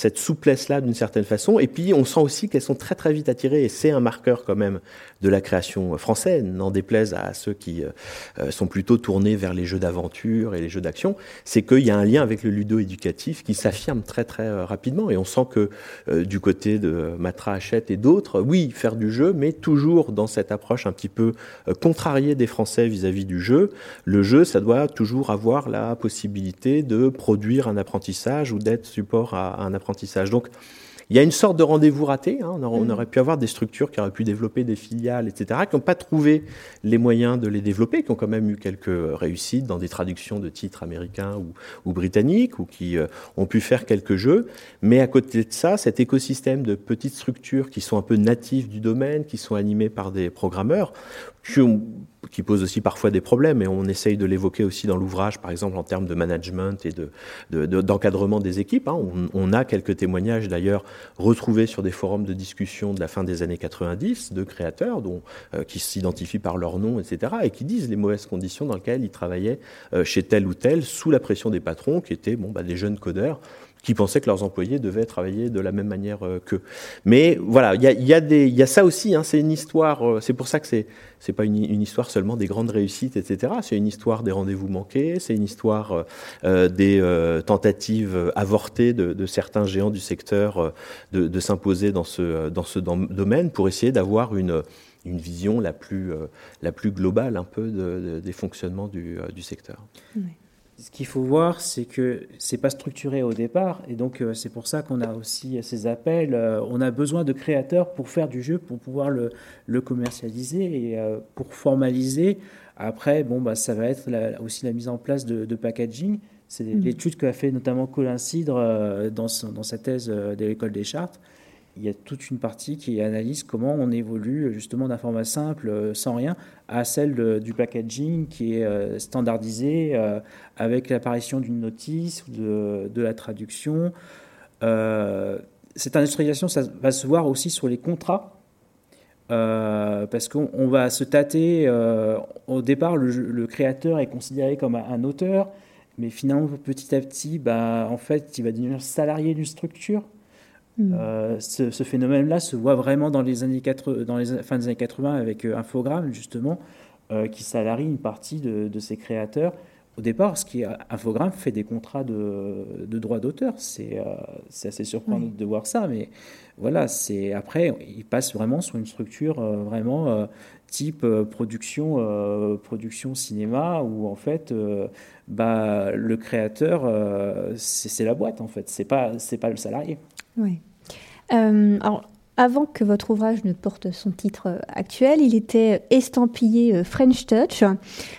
cette souplesse-là d'une certaine façon. Et puis on sent aussi qu'elles sont très très vite attirées, et c'est un marqueur quand même de la création française, n'en déplaise à ceux qui euh, sont plutôt tournés vers les jeux d'aventure et les jeux d'action, c'est qu'il y a un lien avec le ludo-éducatif qui s'affirme très très euh, rapidement. Et on sent que euh, du côté de Matra Hachette et d'autres, oui, faire du jeu, mais toujours dans cette approche un petit peu contrariée des Français vis-à-vis -vis du jeu. Le jeu, ça doit toujours avoir la possibilité de produire un apprentissage ou d'être support à un apprentissage donc, il y a une sorte de rendez-vous raté. Hein. On, mm. aurait, pu avoir des structures qui auraient pu développer des filiales, etc., qui n'ont pas trouvé les moyens de les développer, qui ont quand même eu quelques réussites dans des traductions de titres américains ou, britanniques, ou qui euh, ont pu faire quelques jeux. Mais à côté de ça, cet écosystème de petites structures qui sont un peu natives du domaine, qui sont animées par des programmeurs, qui pose aussi parfois des problèmes, et on essaye de l'évoquer aussi dans l'ouvrage, par exemple en termes de management et d'encadrement de, des équipes. Hein. On, a quelques témoignages d'ailleurs retrouvés sur des forums de discussion de la fin des années 90 de créateurs dont, euh, qui s'identifient par leur nom, etc., et qui disent les mauvaises conditions dans lesquelles ils travaillaient euh, chez tel ou tel, sous la pression des patrons, qui étaient bon, bah, des jeunes codeurs qui pensaient que leurs employés devaient travailler de la même manière euh, qu'eux. Mais voilà, il y a, ça aussi, hein, c'est une histoire, euh, c'est pour ça que c'est c'est pas une, histoire seulement des grandes réussites, etc. C'est une histoire des rendez-vous manqués, c'est une histoire euh, des tentatives avortées de, certains géants du secteur de, s'imposer dans ce, domaine pour essayer d'avoir une vision la plus, globale un peu de, des fonctionnements du, secteur. Ce qu'il faut voir, c'est que c'est pas structuré au départ, et donc euh, c'est pour ça qu'on a aussi ces appels. Euh, on a besoin de créateurs pour faire du jeu, pour pouvoir le, le commercialiser et euh, pour formaliser. Après, bon, bah, ça va être aussi la mise en place de, packaging. C'est mmh. l'étude qu'a fait notamment Colin Cidre dans, dans, sa thèse de l'école des chartes il y a toute une partie qui analyse comment on évolue justement d'un format simple, euh, sans rien, à celle du packaging qui est euh, standardisé euh, avec l'apparition d'une notice de, la traduction. cette industrialisation, ça va se voir aussi sur les contrats. parce qu'on va se tâter. au départ, le, créateur est considéré comme un, auteur, mais finalement, petit à petit, bah, en fait, il va devenir salarié d'une structure. Mm. Euh, ce, phénomène-là se voit vraiment dans les années 80, dans les fin des années 80 avec euh, Infogrames justement, euh, qui salarie une partie de, ses créateurs. Au départ, ce qui est Infogrames fait des contrats de, de droit d'auteur. C'est assez surprenant de voir ça, mais voilà. C'est après, il passe vraiment sur une structure vraiment type production, production cinéma, où en fait, bah, le créateur, c'est la boîte en fait. C'est pas c'est pas le salarié. Oui. Euh, alors, avant que votre ouvrage ne porte son titre euh, actuel, il était estampillé euh, French Touch,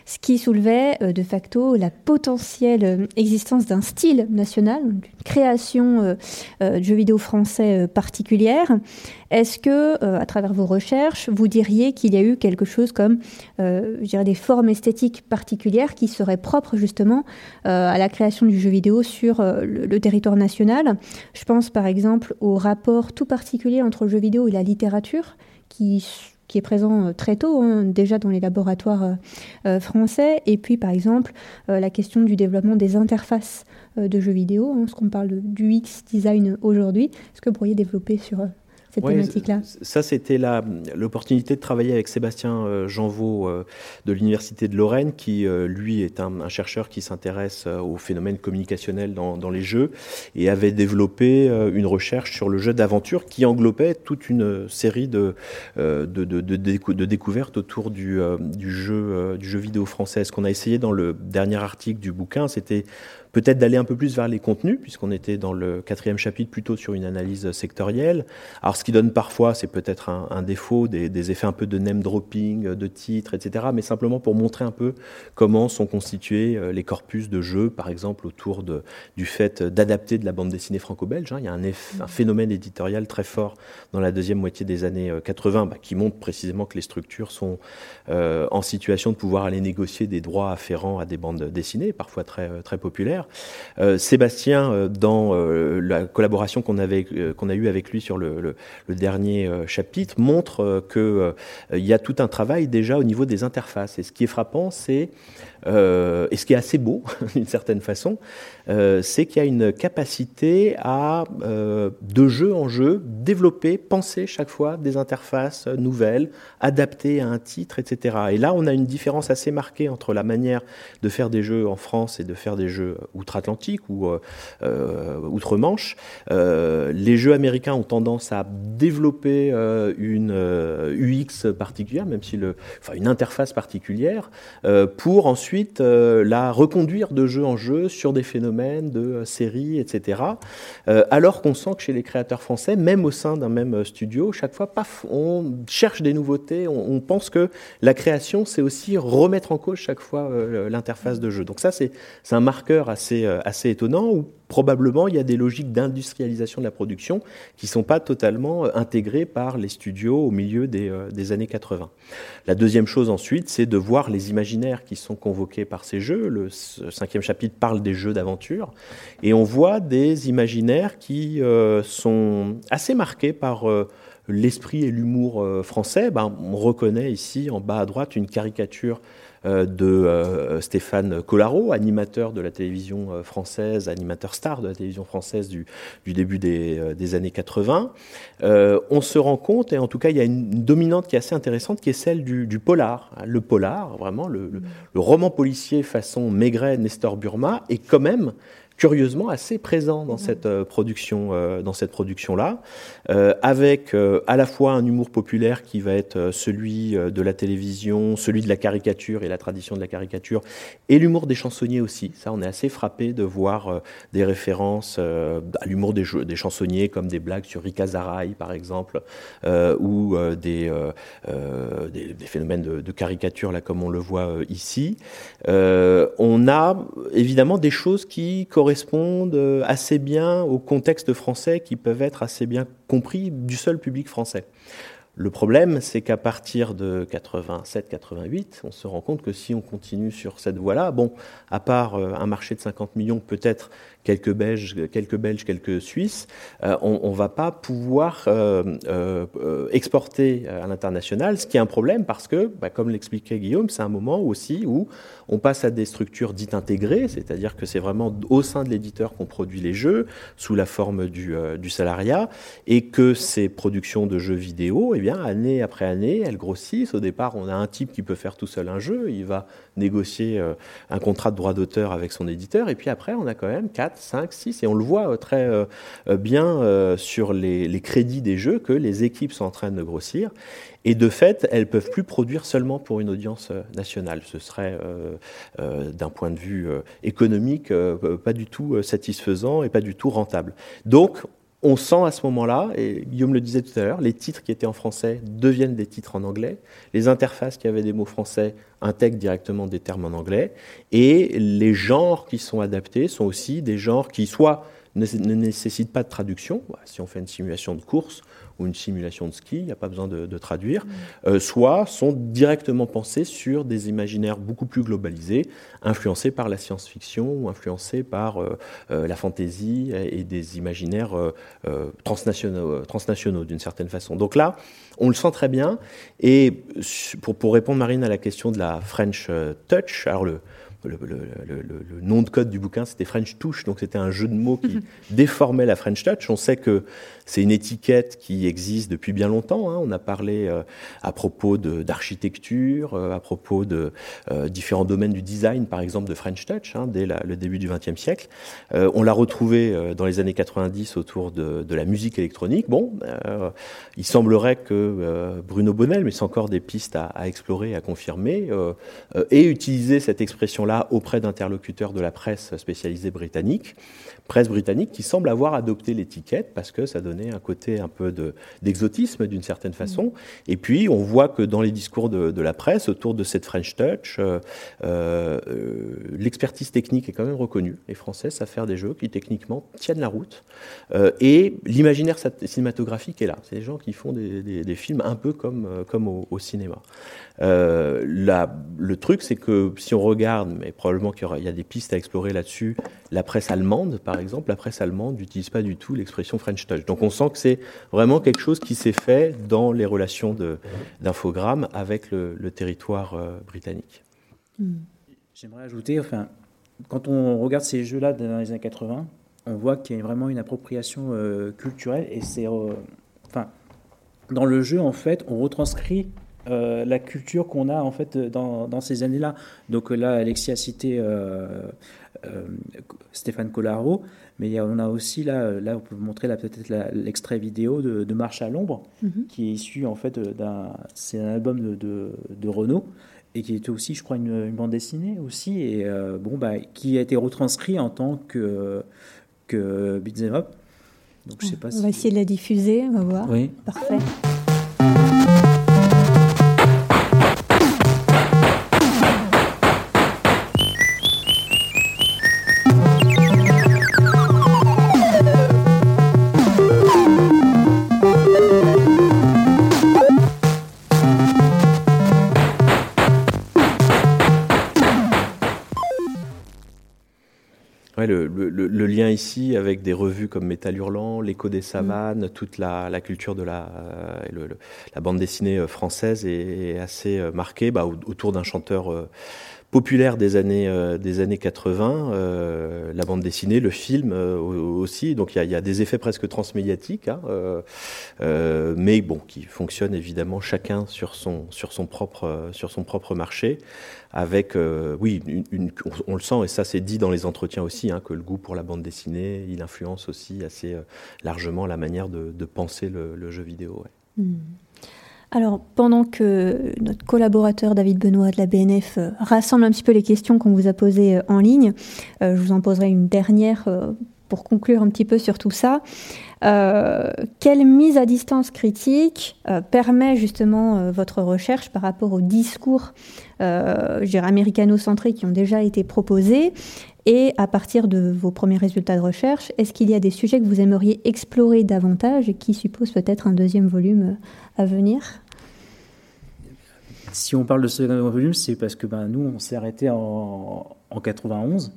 ce qui soulevait de facto la potentielle existence d'un style national, création de jeux vidéo français particulière. Est-ce que, à travers vos recherches, vous diriez qu'il y a eu quelque chose comme, je dirais, des formes esthétiques particulières qui seraient propres justement à la création du jeu vidéo sur le, territoire national? Je pense par exemple au rapport tout particulier entre le jeu vidéo et la littérature, qui qui est présent euh, très tôt, hein, déjà dans les laboratoires euh, euh, français. Et puis, par exemple, la question du développement des interfaces de jeux vidéo, hein, ce qu'on parle du UX design aujourd'hui. Est-ce que vous pourriez développer sur cette thématique-là? Ça, c'était l'opportunité de travailler avec Sébastien euh, Janvaux euh, de l'Université de Lorraine, qui, euh, lui, est un, chercheur qui s'intéresse aux phénomènes communicationnels dans, dans, les jeux et avait développé une recherche sur le jeu d'aventure qui englobait toute une série de, de, de, de, découvertes autour du, du, jeu, du jeu vidéo français. Ce qu'on a essayé dans le dernier article du bouquin, c'était peut-être d'aller un peu plus vers les contenus, puisqu'on était dans le quatrième chapitre plutôt sur une analyse sectorielle. Alors ce qui donne parfois, c'est peut-être un, défaut, des, effets un peu de name dropping, de titres, etc., mais simplement pour montrer un peu comment sont constitués euh, les corpus de jeux, par exemple autour du fait d'adapter de la bande dessinée franco-belge. Hein. Il y a un, un, phénomène éditorial très fort dans la deuxième moitié des années 80 euh, bah, qui montre précisément que les structures sont euh, en situation de pouvoir aller négocier des droits afférents à des bandes dessinées, parfois très, très populaires. Euh, Sébastien, euh, dans euh, la collaboration qu'on a eue avec lui sur le, dernier chapitre, montre que il y a tout un travail déjà au niveau des interfaces. Et ce qui est frappant, c'est et ce qui est assez beau (laughs) d'une certaine façon, c'est qu'il y a une capacité à de jeu en jeu développer, penser chaque fois des interfaces nouvelles, adaptées à un titre, etc. Et là, on a une différence assez marquée entre la manière de faire des jeux en France et de faire des jeux outre-Atlantique ou euh, euh, outre-Manche. Euh, les jeux américains ont tendance à développer une UX particulière, même si le, enfin une interface particulière, pour ensuite la reconduire de jeu en jeu sur des phénomènes de séries, etc. alors qu'on sent que chez les créateurs français, même au sein d'un même studio, chaque fois, paf, on cherche des nouveautés, on, pense que la création, c'est aussi remettre en cause chaque fois l'interface de jeu. Donc ça, c'est un marqueur assez euh, assez, étonnant, probablement il y a des logiques d'industrialisation de la production qui ne sont pas totalement euh, intégrées par les studios au milieu des, euh, années 80. La deuxième chose ensuite, c'est de voir les imaginaires qui sont convoqués par ces jeux. Le cinquième chapitre parle des jeux d'aventure, et on voit des imaginaires qui sont assez marqués par l'esprit et l'humour français. Ben, on reconnaît ici en bas à droite une caricature euh, de euh, Stéphane Collaro, animateur de la télévision euh, française, animateur star de la télévision française du, début des, années 80. on se rend compte, et en tout cas il y a une, dominante qui est assez intéressante, qui est celle du, polar. Le polar, vraiment, le, le roman policier façon Maigret, Nestor Burma, est quand même curieusement assez présent dans cette euh, production, euh, dans cette production-là, euh, avec à la fois un humour populaire qui va être celui de la télévision, celui de la caricature et la tradition de la caricature, et l'humour des chansonniers aussi. Ça, on est assez frappé de voir des références à l'humour des, des, chansonniers, comme des blagues sur Rika Zaraï, par exemple, ou des, des, phénomènes de, de, caricature, là, comme on le voit ici. on a évidemment des choses qui correspondent euh, assez bien au contexte français, qui peuvent être assez bien compris du seul public français. Le problème, c'est qu'à partir de 87-88, on se rend compte que si on continue sur cette voie-là, bon, à part euh, un marché de 50 millions, peut-être quelques Belges, quelques Belges, quelques Suisses, euh, on ne va pas pouvoir euh, exporter à l'international, ce qui est un problème parce que, bah, comme l'expliquait Guillaume, c'est un moment aussi où on passe à des structures dites intégrées, c'est-à-dire que c'est vraiment au sein de l'éditeur qu'on produit les jeux sous la forme du, salariat, et que ces productions de jeux vidéo, année après année, elles grossissent. Au départ, on a un type qui peut faire tout seul un jeu, il va négocier un contrat de droit d'auteur avec son éditeur, et puis après, on a quand même quatre 5, 6, et on le voit euh, très euh, euh, bien sur les, crédits des jeux que les équipes sont en train de grossir. Et de fait, elles peuvent plus produire seulement pour une audience nationale. Ce serait, d'un point de vue économique, pas du tout satisfaisant et pas du tout rentable. Donc, on sent à ce moment-là, et Guillaume le disait tout à l'heure, les titres qui étaient en français deviennent des titres en anglais, les interfaces qui avaient des mots français intègrent directement des termes en anglais, et les genres qui sont adaptés sont aussi des genres qui soit ne, nécessitent pas de traduction, si on fait une simulation de course, ou une simulation de ski, il n'y a pas besoin de, traduire, euh, soit sont directement pensés sur des imaginaires beaucoup plus globalisés, influencés par la science-fiction ou influencés par euh, euh, la fantaisie et des imaginaires transnationaux, transnationaux d'une certaine façon. Donc là, on le sent très bien. Et pour, pour répondre, Marine, à la question de la French Touch, alors le, le, nom de code du bouquin, c'était French Touch, donc c'était un jeu de mots qui (laughs) déformait la French Touch. On sait que c'est une étiquette qui existe depuis bien longtemps. Hein. On a parlé euh, à propos d'architecture, euh, à propos de euh, différents domaines du design, par exemple de French Touch, hein, dès le début du XXe siècle. on l'a retrouvé dans les années 90 autour de, de la musique électronique. Bon, il semblerait que Bruno Bonnel, mais c'est encore des pistes à, à explorer, à confirmer, ait utilisé cette expression-là auprès d'interlocuteurs de la presse spécialisée britannique presse britannique qui semble avoir adopté l'étiquette parce que ça donnait un côté un peu d'exotisme d'une certaine façon. Mm. Et puis on voit que dans les discours de, la presse autour de cette French Touch, euh, euh, l'expertise technique est quand même reconnue. Les Français savent faire des jeux qui techniquement tiennent la route. Euh, et l'imaginaire cinématographique est là. C'est des gens qui font des, films un peu comme, comme au, cinéma. le truc, c'est que si on regarde, mais probablement qu'il y, y, a des pistes à explorer là-dessus, la presse allemande, par exemple, la presse allemande n'utilise pas du tout l'expression French Touch. Donc on sent que c'est vraiment quelque chose qui s'est fait dans les relations d'infogrames avec le, territoire euh, britannique. Hmm. J'aimerais ajouter, enfin, quand on regarde ces jeux-là dans les années 80, on voit qu'il y a vraiment une appropriation euh, culturelle et c'est, euh, enfin, dans le jeu en fait, on retranscrit la culture qu'on a en fait dans, dans ces années-là. Donc là, Alexis a cité euh, Stéphane Collaro, mais on a aussi là, là on peut vous montrer peut-être l'extrait vidéo de, Marche à l'ombre, mhm. qui est issu en fait d'un, c'est un album de, de, Renault et qui était aussi, je crois, une, bande dessinée aussi, et euh, bon, bah, qui a été retranscrit en tant que, que beat'em up. Donc, je sais pas on va essayer de la diffuser, on va voir. Oui. Parfait. Le, lien ici avec des revues comme Métal Hurlant, L'écho des savanes, toute la, culture de la, euh, la bande dessinée euh, française est, assez euh, marquée bah, autour d'un chanteur populaire des années, des années 80, la bande dessinée, le film aussi. Donc il y, a, des effets presque transmédiatiques, hein, mais bon, qui fonctionnent évidemment chacun sur son, sur son, propre, sur son propre marché avec, euh, oui, on, le sent, et ça c'est dit dans les entretiens aussi, hein, que le goût pour la bande dessinée, il influence aussi assez euh, largement la manière de, penser le, jeu vidéo. Hmm. Alors, pendant que notre collaborateur David Benoît de la BNF euh, rassemble un petit peu les questions qu'on vous a posées en ligne, je vous en poserai une dernière pour conclure un petit peu sur tout ça. Euh, quelle mise à distance critique euh, permet justement euh, votre recherche par rapport aux discours américano-centrés qui ont déjà été proposés? Et à partir de vos premiers résultats de recherche, est-ce qu'il y a des sujets que vous aimeriez explorer davantage et qui supposent peut-être un deuxième volume à venir? Si on parle de ce volume, c'est parce que ben, nous, on s'est arrêté en, en 91.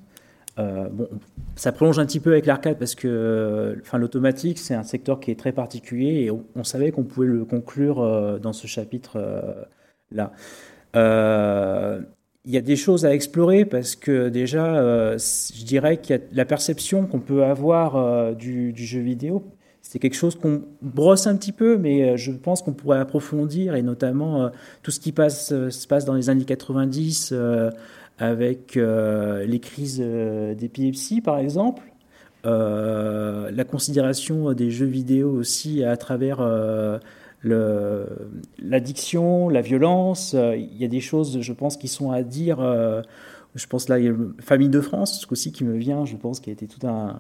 Euh, bon, ça prolonge un petit peu avec l'arcade parce que enfin, l'automatique, c'est un secteur qui est très particulier et on, savait qu'on pouvait le conclure euh, dans ce chapitre-là. Euh, il y a des choses à explorer parce que déjà, je dirais qu'il y a la perception qu'on peut avoir du, jeu vidéo. C'est quelque chose qu'on brosse un petit peu, mais je pense qu'on pourrait approfondir et notamment tout ce qui passe, se passe dans les années 90 avec euh, les crises euh, d'épilepsie, par exemple, euh, la considération des jeux vidéo aussi à travers l'addiction, la violence. Il y a des choses, je pense, qui sont à dire. je pense là, il Famille de France aussi qui me vient, je pense, qui a été tout un,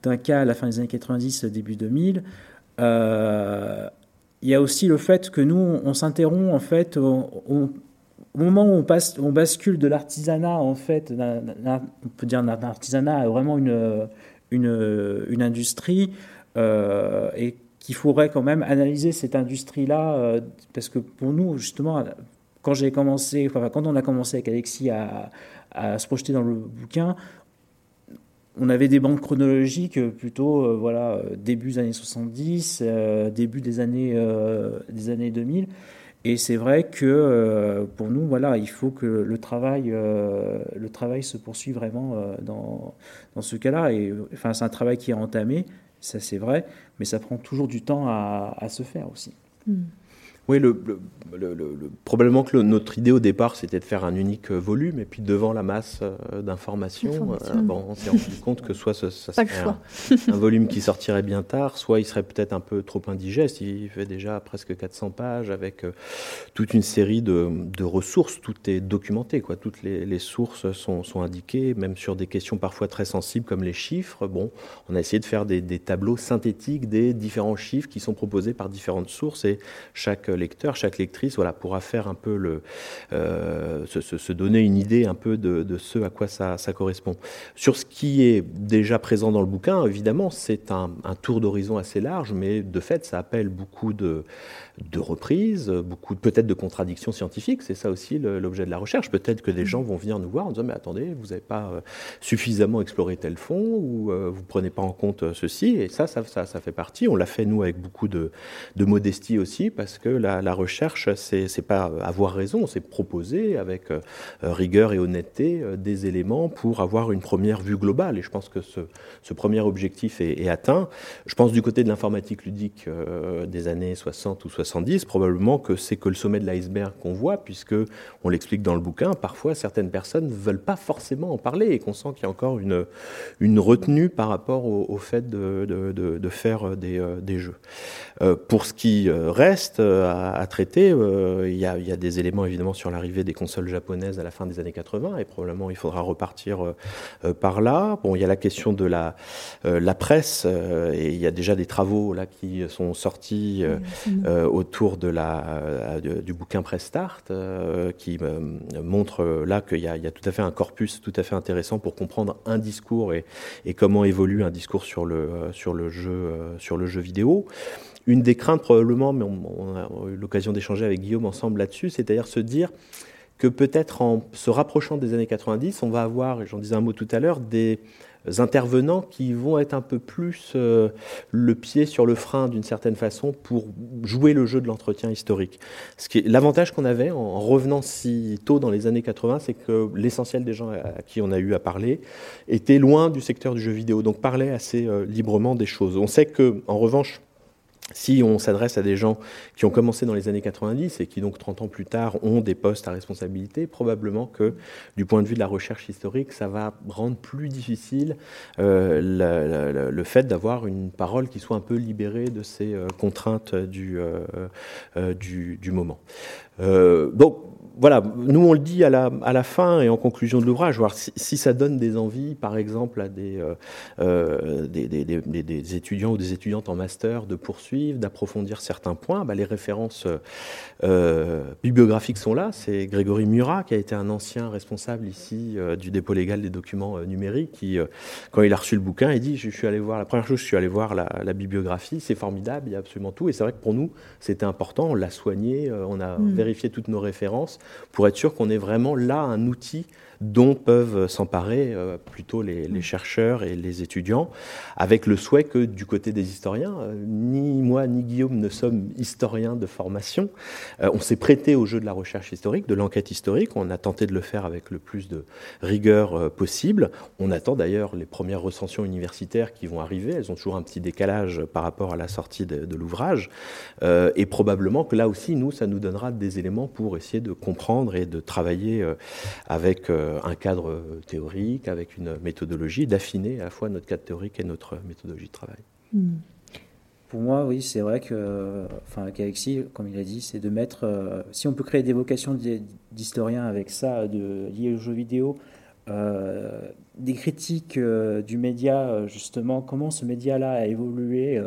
tout un cas à la fin des années 90, début 2000. il y a aussi le fait que nous, on s'interrompt, en fait, au moment où on, passe, on bascule de l'artisanat, en fait, on peut dire d'un artisanat à vraiment une, une, industrie, euh, et qu'il faudrait quand même analyser cette industrie-là, parce que pour nous, justement, quand j'ai commencé, quand on a commencé avec Alexis à, à, se projeter dans le bouquin, on avait des bandes chronologiques plutôt, voilà, début des années 70, début des années, des années 2000. Et c'est vrai que euh, pour nous, voilà, il faut que le travail, euh, le travail se poursuive vraiment euh, dans, dans ce cas-là. Et enfin, c'est un travail qui est entamé, ça c'est vrai, mais ça prend toujours du temps à, se faire aussi. Mm. Oui, le, probablement que notre idée au départ, c'était de faire un unique euh, volume, et puis devant la masse euh, d'informations, euh, bon, on s'est rendu compte que soit ça, serait un, volume qui sortirait bien tard, soit il serait peut-être un peu trop indigeste. Il fait déjà presque 400 pages avec toute une série de, ressources. Tout est documenté, quoi. Toutes les, sources sont, indiquées, même sur des questions parfois très sensibles comme les chiffres. Bon, on a essayé de faire des, des tableaux synthétiques des différents chiffres qui sont proposés par différentes sources, et chaque lecteur, chaque lectrice, voilà, pourra faire un peu le, euh, se, donner une idée un peu de, ce à quoi ça, correspond. Sur ce qui est déjà présent dans le bouquin, évidemment, c'est un, tour d'horizon assez large, mais de fait, ça appelle beaucoup de, de reprises, beaucoup peut-être de contradictions scientifiques. C'est ça aussi l'objet de la recherche. Peut-être que des gens vont venir nous voir en disant mais attendez, vous n'avez pas euh, suffisamment exploré tel fond ou euh, vous prenez pas en compte ceci. Et ça, ça, ça, fait partie. On l'a fait nous avec beaucoup de, de modestie aussi parce que la, recherche, c'est pas avoir raison, c'est proposer avec euh, rigueur et honnêteté euh, des éléments pour avoir une première vue globale. Et je pense que ce, premier objectif est, atteint. Je pense du côté de l'informatique ludique euh, des années 60 ou 70, probablement que c'est que le sommet de l'iceberg qu'on voit, puisque on l'explique dans le bouquin, parfois certaines personnes ne veulent pas forcément en parler et qu'on sent qu'il y a encore une, une retenue par rapport au, fait de, de, faire des, des jeux. pour ce qui reste à, traiter. Euh, il y, a, des éléments évidemment sur l'arrivée des consoles japonaises à la fin des années 80 et probablement il faudra repartir euh, euh, par là. Bon, il y a la question de la, la presse et il y a déjà des travaux là qui sont sortis autour de la, du bouquin Press Start qui montre là qu'il y, a tout à fait un corpus tout à fait intéressant pour comprendre un discours et, et comment évolue un discours sur le, sur le, jeu, sur le jeu vidéo. Une des craintes probablement, mais on, a eu l'occasion d'échanger avec Guillaume ensemble là-dessus, c'est-à-dire se dire que peut-être en se rapprochant des années 90, on va avoir, j'en disais un mot tout à l'heure, des intervenants qui vont être un peu plus euh, le pied sur le frein d'une certaine façon pour jouer le jeu de l'entretien historique. L'avantage qu'on avait en revenant si tôt dans les années 80, c'est que l'essentiel des gens à qui on a eu à parler étaient loin du secteur du jeu vidéo, donc parlaient assez euh, librement des choses. On sait que, en revanche, si on s'adresse à des gens qui ont commencé dans les années 90 et qui donc 30 ans plus tard ont des postes à responsabilité, probablement que du point de vue de la recherche historique, ça va rendre plus difficile euh, le, fait d'avoir une parole qui soit un peu libérée de ces euh, contraintes du, euh, moment. Donc voilà, nous on le dit à la, à la fin et en conclusion de l'ouvrage, voir si, ça donne des envies, par exemple, à des, euh, euh, des, des, étudiants ou des étudiantes en master de poursuivre, d'approfondir certains points, bah, les références euh, bibliographiques sont là. C'est Grégory Murat, qui a été un ancien responsable ici du dépôt légal des documents numériques, qui, quand il a reçu le bouquin, il dit, je, suis allé voir, la première chose, je suis allé voir la, bibliographie, c'est formidable, il y a absolument tout. Et c'est vrai que pour nous, c'était important, on l'a soigné, on a mmh. Vérifié toutes nos références pour être sûr qu'on ait vraiment là un outil dont peuvent s'emparer euh, plutôt les, mm. chercheurs et les étudiants, avec le souhait que du côté des historiens, euh, ni moi ni Guillaume ne sommes historiens de formation, euh, on s'est prêté au jeu de la recherche historique, de l'enquête historique, on a tenté de le faire avec le plus de rigueur possible, on attend d'ailleurs les premières recensions universitaires qui vont arriver, elles ont toujours un petit décalage par rapport à la sortie de, de l'ouvrage, et probablement que là aussi, nous, ça nous donnera des éléments pour essayer de comprendre et de travailler avec euh, un cadre théorique, avec une méthodologie, d'affiner à la fois notre cadre théorique et notre méthodologie de travail. Hmm. Pour moi, oui, c'est vrai que, enfin, avec Alexis, comme il a dit, c'est de mettre, euh, si on peut créer des vocations d'historiens avec ça, de, liées aux jeux vidéo, euh, des critiques du média, justement, comment ce média-là a évolué,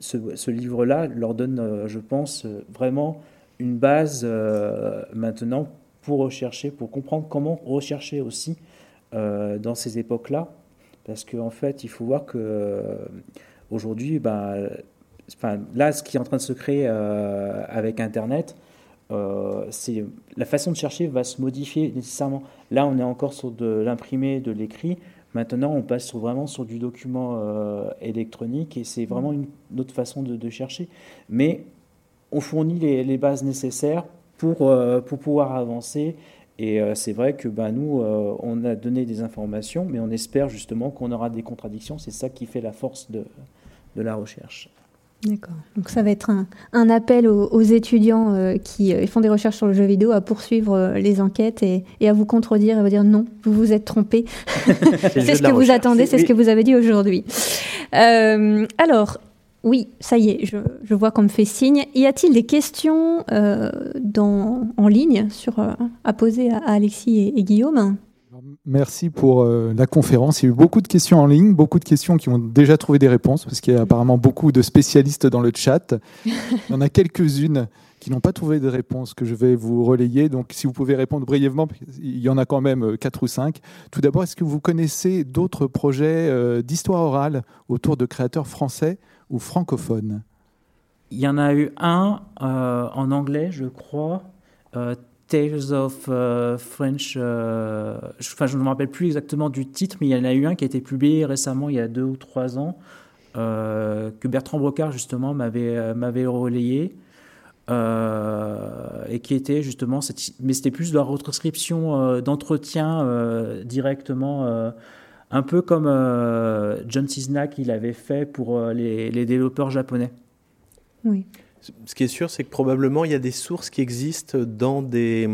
ce livre-là leur donne, je pense, vraiment une base maintenant pour rechercher, pour comprendre comment rechercher aussi euh, dans ces époques-là. Parce qu'en fait, il faut voir que euh, aujourd'hui, bah, enfin, là, ce qui est en train de se créer avec Internet, c'est la façon de chercher va se modifier nécessairement. Là, on est encore sur de l'imprimé, de l'écrit. Maintenant, on passe vraiment sur du document électronique et c'est vraiment une, autre façon de, chercher. Mais on fournit les, les bases nécessaires pour, pour pouvoir avancer et euh, c'est vrai que ben, nous, euh, on a donné des informations, mais on espère justement qu'on aura des contradictions. C'est ça qui fait la force de, de la recherche. D'accord. Donc ça va être un, un appel aux, étudiants euh, qui font des recherches sur le jeu vidéo à poursuivre les enquêtes et, et, à vous contredire et vous dire non, vous vous êtes trompé. (laughs) c'est ce que vous attendez, c'est ce que vous avez dit aujourd'hui. alors, oui, ça y est, je, vois qu'on me fait signe. Y a-t-il des questions euh, en ligne euh, à poser à, Alexis et, Guillaume? Merci pour euh, la conférence. Il y a eu beaucoup de questions en ligne, beaucoup de questions qui ont déjà trouvé des réponses, parce qu'il y a apparemment beaucoup de spécialistes dans le chat. Il y en a quelques-unes qui n'ont pas trouvé de réponse que je vais vous relayer. Donc, si vous pouvez répondre brièvement, il y en a quand même quatre ou cinq. Tout d'abord, est-ce que vous connaissez d'autres projets d'histoire orale autour de créateurs français ou francophone Il y en a eu un euh, en anglais, je crois. Euh, Tales of euh, French. enfin, je ne me rappelle plus exactement du titre, mais il y en a eu un qui a été publié récemment, il y a deux ou trois ans, que Bertrand Brocard, justement, m'avait, relayé. et qui était justement, mais c'était plus de la retranscription d'entretien directement un peu comme euh, John Cisnak il avait fait pour euh, les, les, développeurs japonais. Oui. Ce qui est sûr, c'est que probablement il y a des sources qui existent dans des,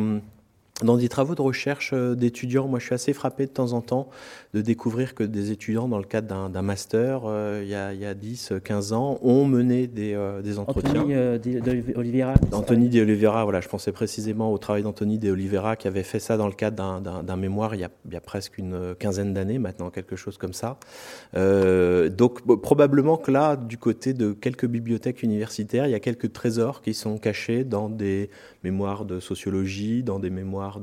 dans des travaux de recherche euh, d'étudiants, moi je suis assez frappé de temps en temps de découvrir que des étudiants, dans le cadre d'un master, euh, il, y a, il, y a, 10, 15 ans, ont mené des, euh, des entretiens. Anthony de Oliveira. Anthony de Oliveira, voilà, je pensais précisément au travail d'Anthony de Oliveira qui avait fait ça dans le cadre d'un mémoire il y, a, il y, a, presque une quinzaine d'années maintenant, quelque chose comme ça. donc probablement que là, du côté de quelques bibliothèques universitaires, il y a quelques trésors qui sont cachés dans des mémoires de sociologie, dans des mémoires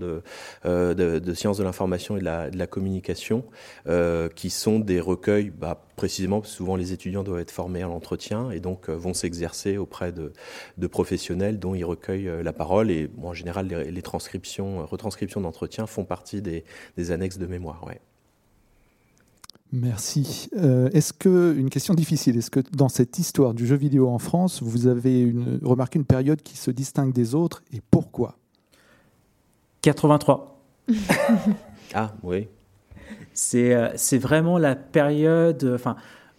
euh, de, de, sciences de l'information et de la, communication, euh, qui sont des recueils, bah, précisément parce que souvent les étudiants doivent être formés à l'entretien et donc euh, vont s'exercer auprès de, professionnels dont ils recueillent la parole. Et en général, les, transcriptions, retranscriptions d'entretien font partie des, annexes de mémoire. Ouais. Merci. est-ce que, une question difficile, est-ce que dans cette histoire du jeu vidéo en France, vous avez une, remarqué une période qui se distingue des autres et pourquoi? 83. (laughs) ah oui. C'est euh, c'est vraiment la période, enfin,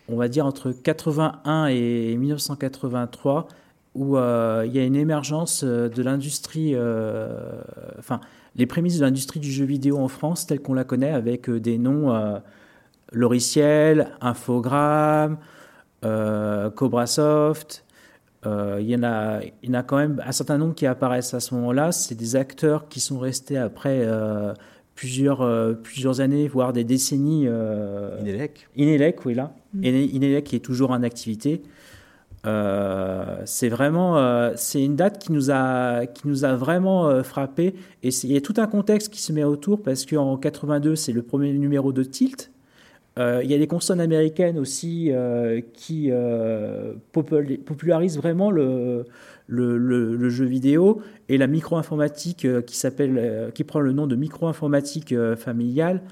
on va dire entre 81 et 1983, où euh, il y a une émergence euh, de l'industrie, enfin, les prémices de l'industrie du jeu vidéo en France, telle qu'on la connaît, avec des noms Loriciel, Infogrames, Cobrasoft, euh, il, y en a, il y en a quand même un certain nombre qui apparaissent à ce moment-là. C'est des acteurs qui sont restés après euh, plusieurs, euh, plusieurs années, voire des décennies. Inelec. Inelec, oui, là. Mm. Inelec qui est toujours en activité. c'est vraiment, c'est une date qui nous a, qui nous a vraiment frappé. Et il y a tout un contexte qui se met autour parce qu'en 82, c'est le premier numéro de Tilt euh, il y a des consonnes américaines aussi euh, qui euh, popularisent vraiment le, le, jeu vidéo et la micro-informatique qui, s'appelle, qui prend le nom de micro-informatique familiale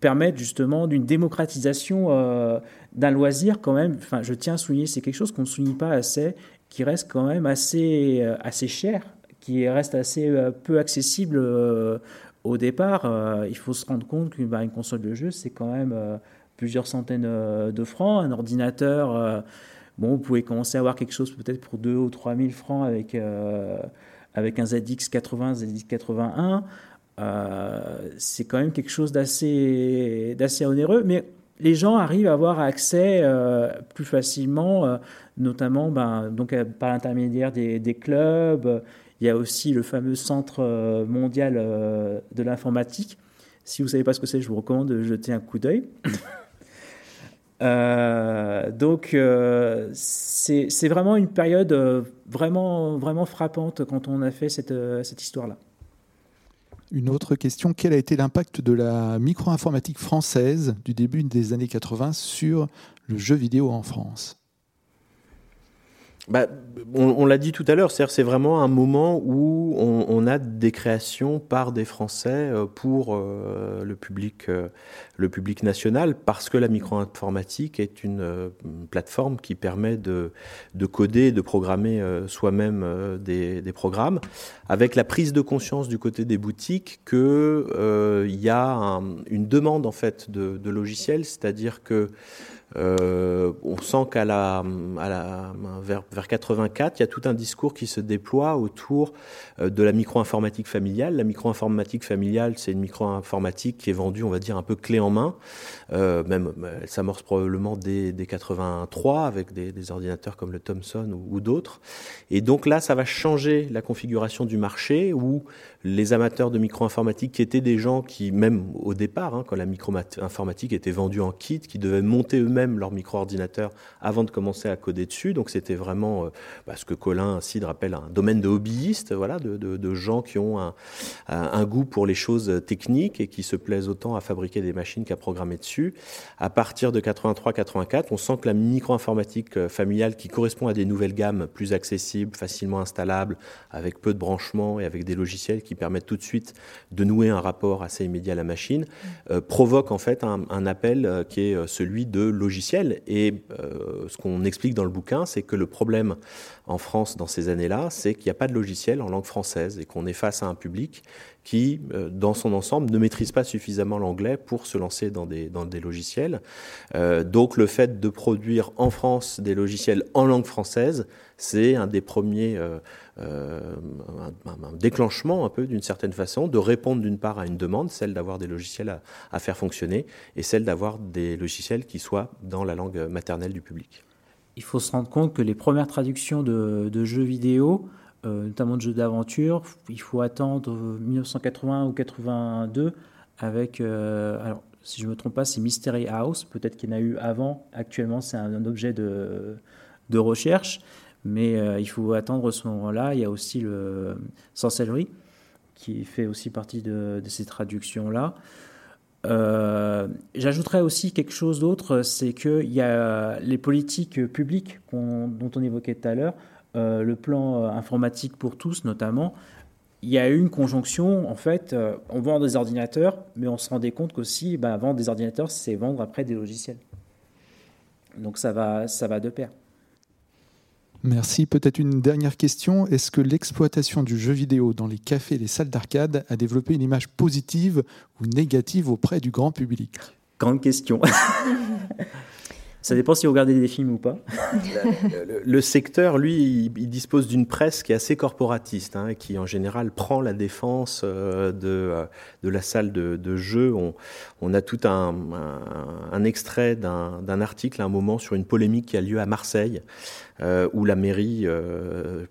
permettent justement d'une démocratisation d'un loisir quand même. Enfin, je tiens à souligner, c'est quelque chose qu'on ne souligne pas assez, qui reste quand même assez, assez cher, qui reste assez peu accessible au départ, euh, il faut se rendre compte qu'une bah, console de jeu, c'est quand même euh, plusieurs centaines euh, de francs. Un ordinateur, bon, vous pouvez commencer à avoir quelque chose peut-être pour 2 ou 3 000 francs avec, avec un ZX80, ZX81. c'est quand même quelque chose d'assez, onéreux, mais les gens arrivent à avoir accès plus facilement, notamment ben, donc, par l'intermédiaire des, des clubs. Il y a aussi le fameux centre euh, mondial euh, de l'informatique. Si vous ne savez pas ce que c'est, je vous recommande de jeter un coup d'œil. Euh, donc, c'est vraiment une période vraiment, vraiment frappante quand on a fait cette, cette histoire-là. Une autre question, quel a été l'impact de la micro-informatique française du début des années 80 sur le jeu vidéo en France? Bah, on, l'a dit tout à l'heure, c'est vraiment un moment où on, a des créations par des Français euh, pour euh, le, public, euh, le public national, parce que la micro-informatique est une plateforme qui permet de, de coder, de programmer soi-même des, des, programmes, avec la prise de conscience du côté des boutiques qu'il y a une demande en fait de, de logiciels, c'est-à-dire que euh, on sent qu'à la, vers, vers, 84, il y a tout un discours qui se déploie autour euh, de la micro-informatique familiale. La micro-informatique familiale, c'est une micro-informatique qui est vendue, on va dire, un peu clé en main. Euh, même, elle s'amorce probablement dès, dès 83 avec des, ordinateurs comme le Thomson ou, ou d'autres. Et donc là, ça va changer la configuration du marché où les amateurs de micro-informatique qui étaient des gens qui, même au départ, hein, quand la micro-informatique était vendue en kit, qui devaient monter eux-mêmes leur micro-ordinateur avant de commencer à coder dessus. Donc c'était vraiment euh, bah, ce que Colin Cid rappelle un domaine de hobbyistes, voilà, de, gens qui ont un, goût pour les choses techniques et qui se plaisent autant à fabriquer des machines qu'à programmer dessus. À partir de 83-84, on sent que la micro-informatique euh, familiale qui correspond à des nouvelles gammes plus accessibles, facilement installables, avec peu de branchements et avec des logiciels qui permettent tout de suite de nouer un rapport assez immédiat à la machine, euh, provoque en fait un, un appel euh, qui est euh, celui de Et euh, ce qu'on explique dans le bouquin, c'est que le problème en France dans ces années-là, c'est qu'il n'y a pas de logiciel en langue française et qu'on est face à un public qui, euh, dans son ensemble, ne maîtrise pas suffisamment l'anglais pour se lancer dans des, logiciels. Euh, donc le fait de produire en France des logiciels en langue française, c'est un des premiers euh, euh, un, peu d'une certaine façon de répondre d'une part à une demande, celle d'avoir des logiciels à faire fonctionner, et celle d'avoir des logiciels qui soient dans la langue maternelle du public. Il faut se rendre compte que les premières traductions de, jeux vidéo euh, notamment de jeux d'aventure. Il faut attendre 1980 ou 82 avec, euh, alors si je ne me trompe pas, c'est Mystery House. Peut-être qu'il y en a eu avant. Actuellement, c'est un, objet de, recherche. Mais euh, il faut attendre ce moment-là. Il y a aussi le Sorcellery qui fait aussi partie de ces traductions-là. Euh, J'ajouterais aussi quelque chose d'autre, c'est qu'il y a les politiques publiques on, dont on évoquait tout à l'heure euh, le plan euh, informatique pour tous notamment, il y a eu une conjonction, en fait, on vend des ordinateurs, mais on se rendait compte qu'aussi, ben, vendre des ordinateurs, c'est vendre après des logiciels. Donc ça va, ça va de pair. Merci. Peut-être une dernière question. Est-ce que l'exploitation du jeu vidéo dans les cafés et les salles d'arcade a développé une image positive ou négative auprès du grand public? Grande question. (laughs) Ça dépend si vous regardez des films ou pas. le, le, le, secteur, lui, il, il dispose d'une presse qui est assez corporatiste, hein, qui en général prend la défense euh, de, euh, de la salle de, de jeu. On, on, a tout un, un, un extrait d'un article à un moment sur une polémique qui a lieu à Marseille euh, où la mairie euh,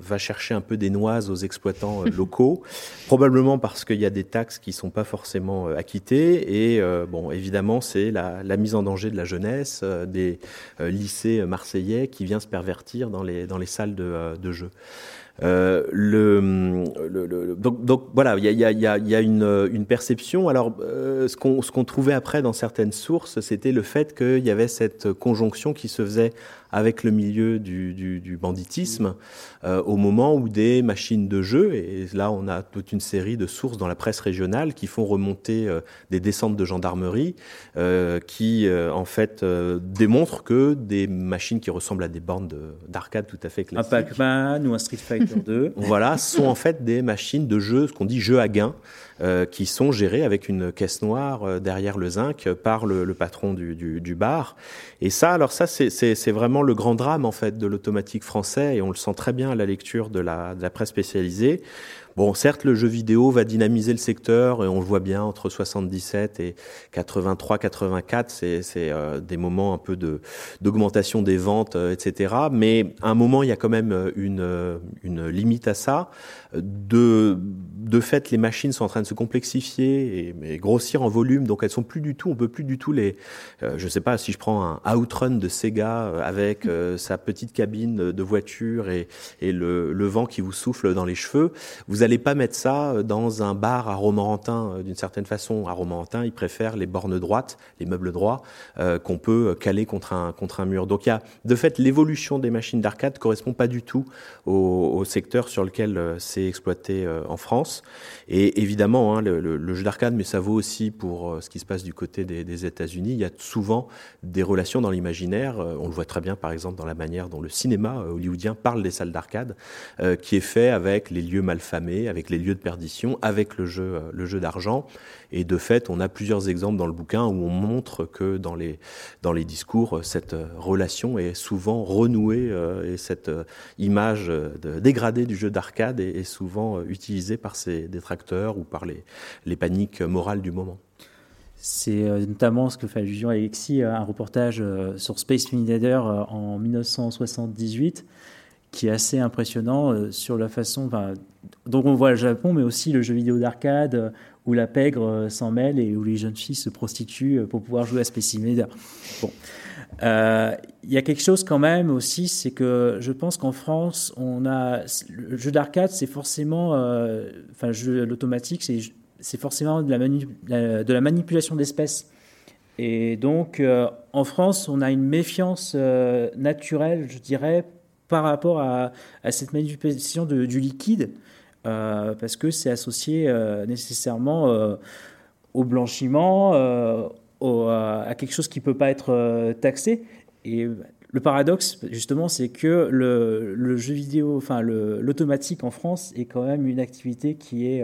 va chercher un peu des noises aux exploitants euh, locaux, (laughs) probablement parce qu'il y a des taxes qui ne sont pas forcément acquittées. Et bon, évidemment, c'est la, la, mise en danger de la jeunesse des lycées marseillais qui vient se pervertir dans les, dans les salles de, de jeu. Euh, le, le, le, donc, donc, voilà, il y a, y a, y a une, une, perception. Alors, euh, ce qu'on qu trouvait après dans certaines sources, c'était le fait qu'il y avait cette conjonction qui se faisait avec le milieu du, du, du banditisme euh, au moment où des machines de jeu, et là on a toute une série de sources dans la presse régionale qui font remonter euh, des descentes de gendarmerie euh, qui en fait démontrent que des machines qui ressemblent à des bornes d'arcade de, tout à fait classiques, un Pac-Man ou un Street Fighter 2, (laughs) voilà, sont en fait des machines de jeu, ce qu'on dit jeu à gain, euh, qui sont gérés avec une caisse noire euh, derrière le zinc par le, le patron du, du, du, bar. Et ça, alors ça, c'est vraiment le grand drame en fait de l'automatique français, et on le sent très bien à la lecture de la, de la presse spécialisée. Bon, certes, le jeu vidéo va dynamiser le secteur, et on le voit bien entre 77 et 83, 84, c'est euh, des moments un peu d'augmentation de, des ventes, euh, etc. Mais à un moment, il y a quand même une, une limite à ça. De, de fait, les machines sont en train de se complexifier et, grossir en volume. Donc elles sont plus du tout, on peut plus du tout les. Euh, je sais pas si je prends un Outrun de Sega euh, avec euh, sa petite cabine de voiture et, et le, le, vent qui vous souffle dans les cheveux, vous pas mettre ça dans un bar à Romorantin d'une certaine façon. À Romorantin, ils préfèrent les bornes droites, les meubles droits qu'on peut caler contre un contre un mur. Donc il y a de fait l'évolution des machines d'arcade correspond pas du tout au, secteur sur lequel c'est exploité en France. Et évidemment, hein, le, jeu d'arcade, mais ça vaut aussi pour euh, ce qui se passe du côté des, États-Unis. Il y a souvent des relations dans l'imaginaire. Euh, on le voit très bien, par exemple, dans la manière dont le cinéma euh, hollywoodien parle des salles d'arcade, qui est fait avec les lieux malfamés, avec les lieux de perdition, avec le jeu, le jeu d'argent. Et de fait, on a plusieurs exemples dans le bouquin où on montre que dans les, dans les discours, cette relation est souvent renouée et cette image dégradée du jeu d'arcade est, souvent utilisée par ses détracteurs ou par les, les paniques morales du moment. C'est euh, notamment ce que fait allusion Alexis, euh, un reportage euh, sur Space Invaders en 1978 qui est assez impressionnant sur la façon dont on voit le Japon, mais aussi le jeu vidéo d'arcade où la pègre s'en mêle et où les jeunes filles se prostituent pour pouvoir jouer à Space Invaders. Bon. Il y a quelque chose quand même aussi, c'est que je pense qu'en France, on a le jeu d'arcade, c'est forcément, enfin, l'automatique, c'est forcément de la, manipulation d'espèces. Et donc, euh, en France, on a une méfiance euh, naturelle, je dirais, par rapport à, cette manipulation du liquide, euh, parce que c'est associé nécessairement au blanchiment, à quelque chose qui ne peut pas être taxé. Et le paradoxe, justement, c'est que le, jeu vidéo, enfin l'automatique en France est quand même une activité qui est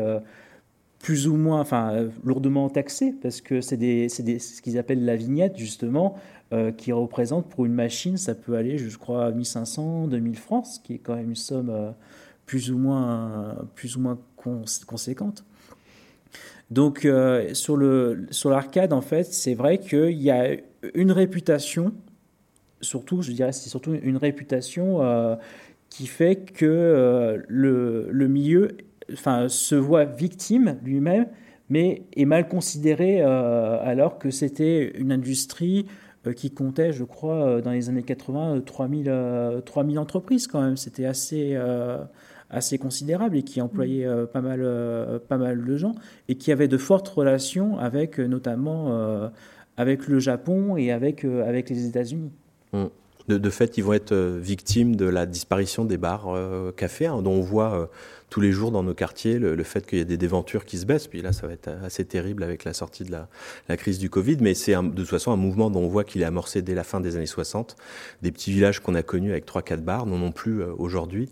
plus ou moins, enfin, euh, lourdement taxé, parce que c'est ce qu'ils appellent la vignette, justement, euh, qui représente pour une machine, ça peut aller, je crois, à 1500, 2000 francs, ce qui est quand même une somme euh, plus ou moins, plus ou moins conséquente. Donc, sur le sur l'arcade, en fait, c'est vrai qu'il y a une réputation, surtout, je dirais, c'est surtout une réputation qui fait que le, le milieu enfin, se voit victime lui-même, mais est mal considéré euh, alors que c'était une industrie euh, qui comptait, je crois, euh, dans les années 80, 3000, 3000 entreprises quand même. C'était assez, assez considérable et qui employait pas, mal, pas mal de gens et qui avait de fortes relations avec notamment avec le Japon et avec, avec les États-Unis. Mmh. De, fait, ils vont être victimes de la disparition des bars cafés, hein, dont on voit tous les jours dans nos quartiers, le, fait qu'il y ait des déventures qui se baissent, puis là ça va être assez terrible avec la sortie de la, crise du Covid, mais c'est de toute façon un mouvement dont on voit qu'il est amorcé dès la fin des années 60. Des petits villages qu'on a connus avec 3-4 bars n'en ont plus euh, aujourd'hui,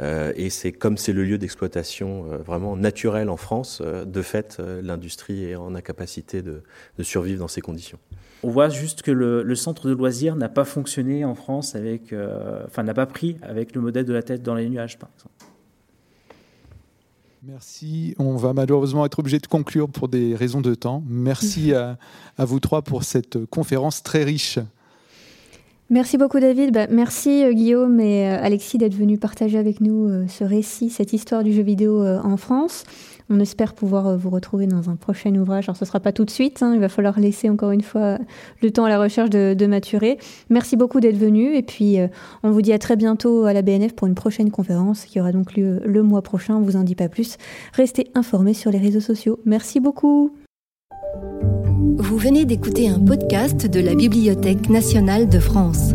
euh, et c'est comme c'est le lieu d'exploitation euh, vraiment naturel en France, de fait l'industrie est en incapacité de, survivre dans ces conditions. On voit juste que le, centre de loisirs n'a pas fonctionné en France avec, enfin n'a pas pris avec le modèle de la tête dans les nuages par exemple. Merci. On va malheureusement être obligé de conclure pour des raisons de temps. Merci (laughs) à, vous trois pour cette conférence très riche. Merci beaucoup David. Bah, merci euh, Guillaume et euh, Alexis d'être venus partager avec nous euh, ce récit, cette histoire du jeu vidéo en France. On espère pouvoir euh, vous retrouver dans un prochain ouvrage. Alors ce ne sera pas tout de suite, hein. il va falloir laisser encore une fois le temps à la recherche de, maturer. Merci beaucoup d'être venu et puis euh, on vous dit à très bientôt à la BNF pour une prochaine conférence qui aura donc lieu le mois prochain. On vous en dit pas plus. Restez informés sur les réseaux sociaux. Merci beaucoup. Vous venez d'écouter un podcast de la Bibliothèque nationale de France.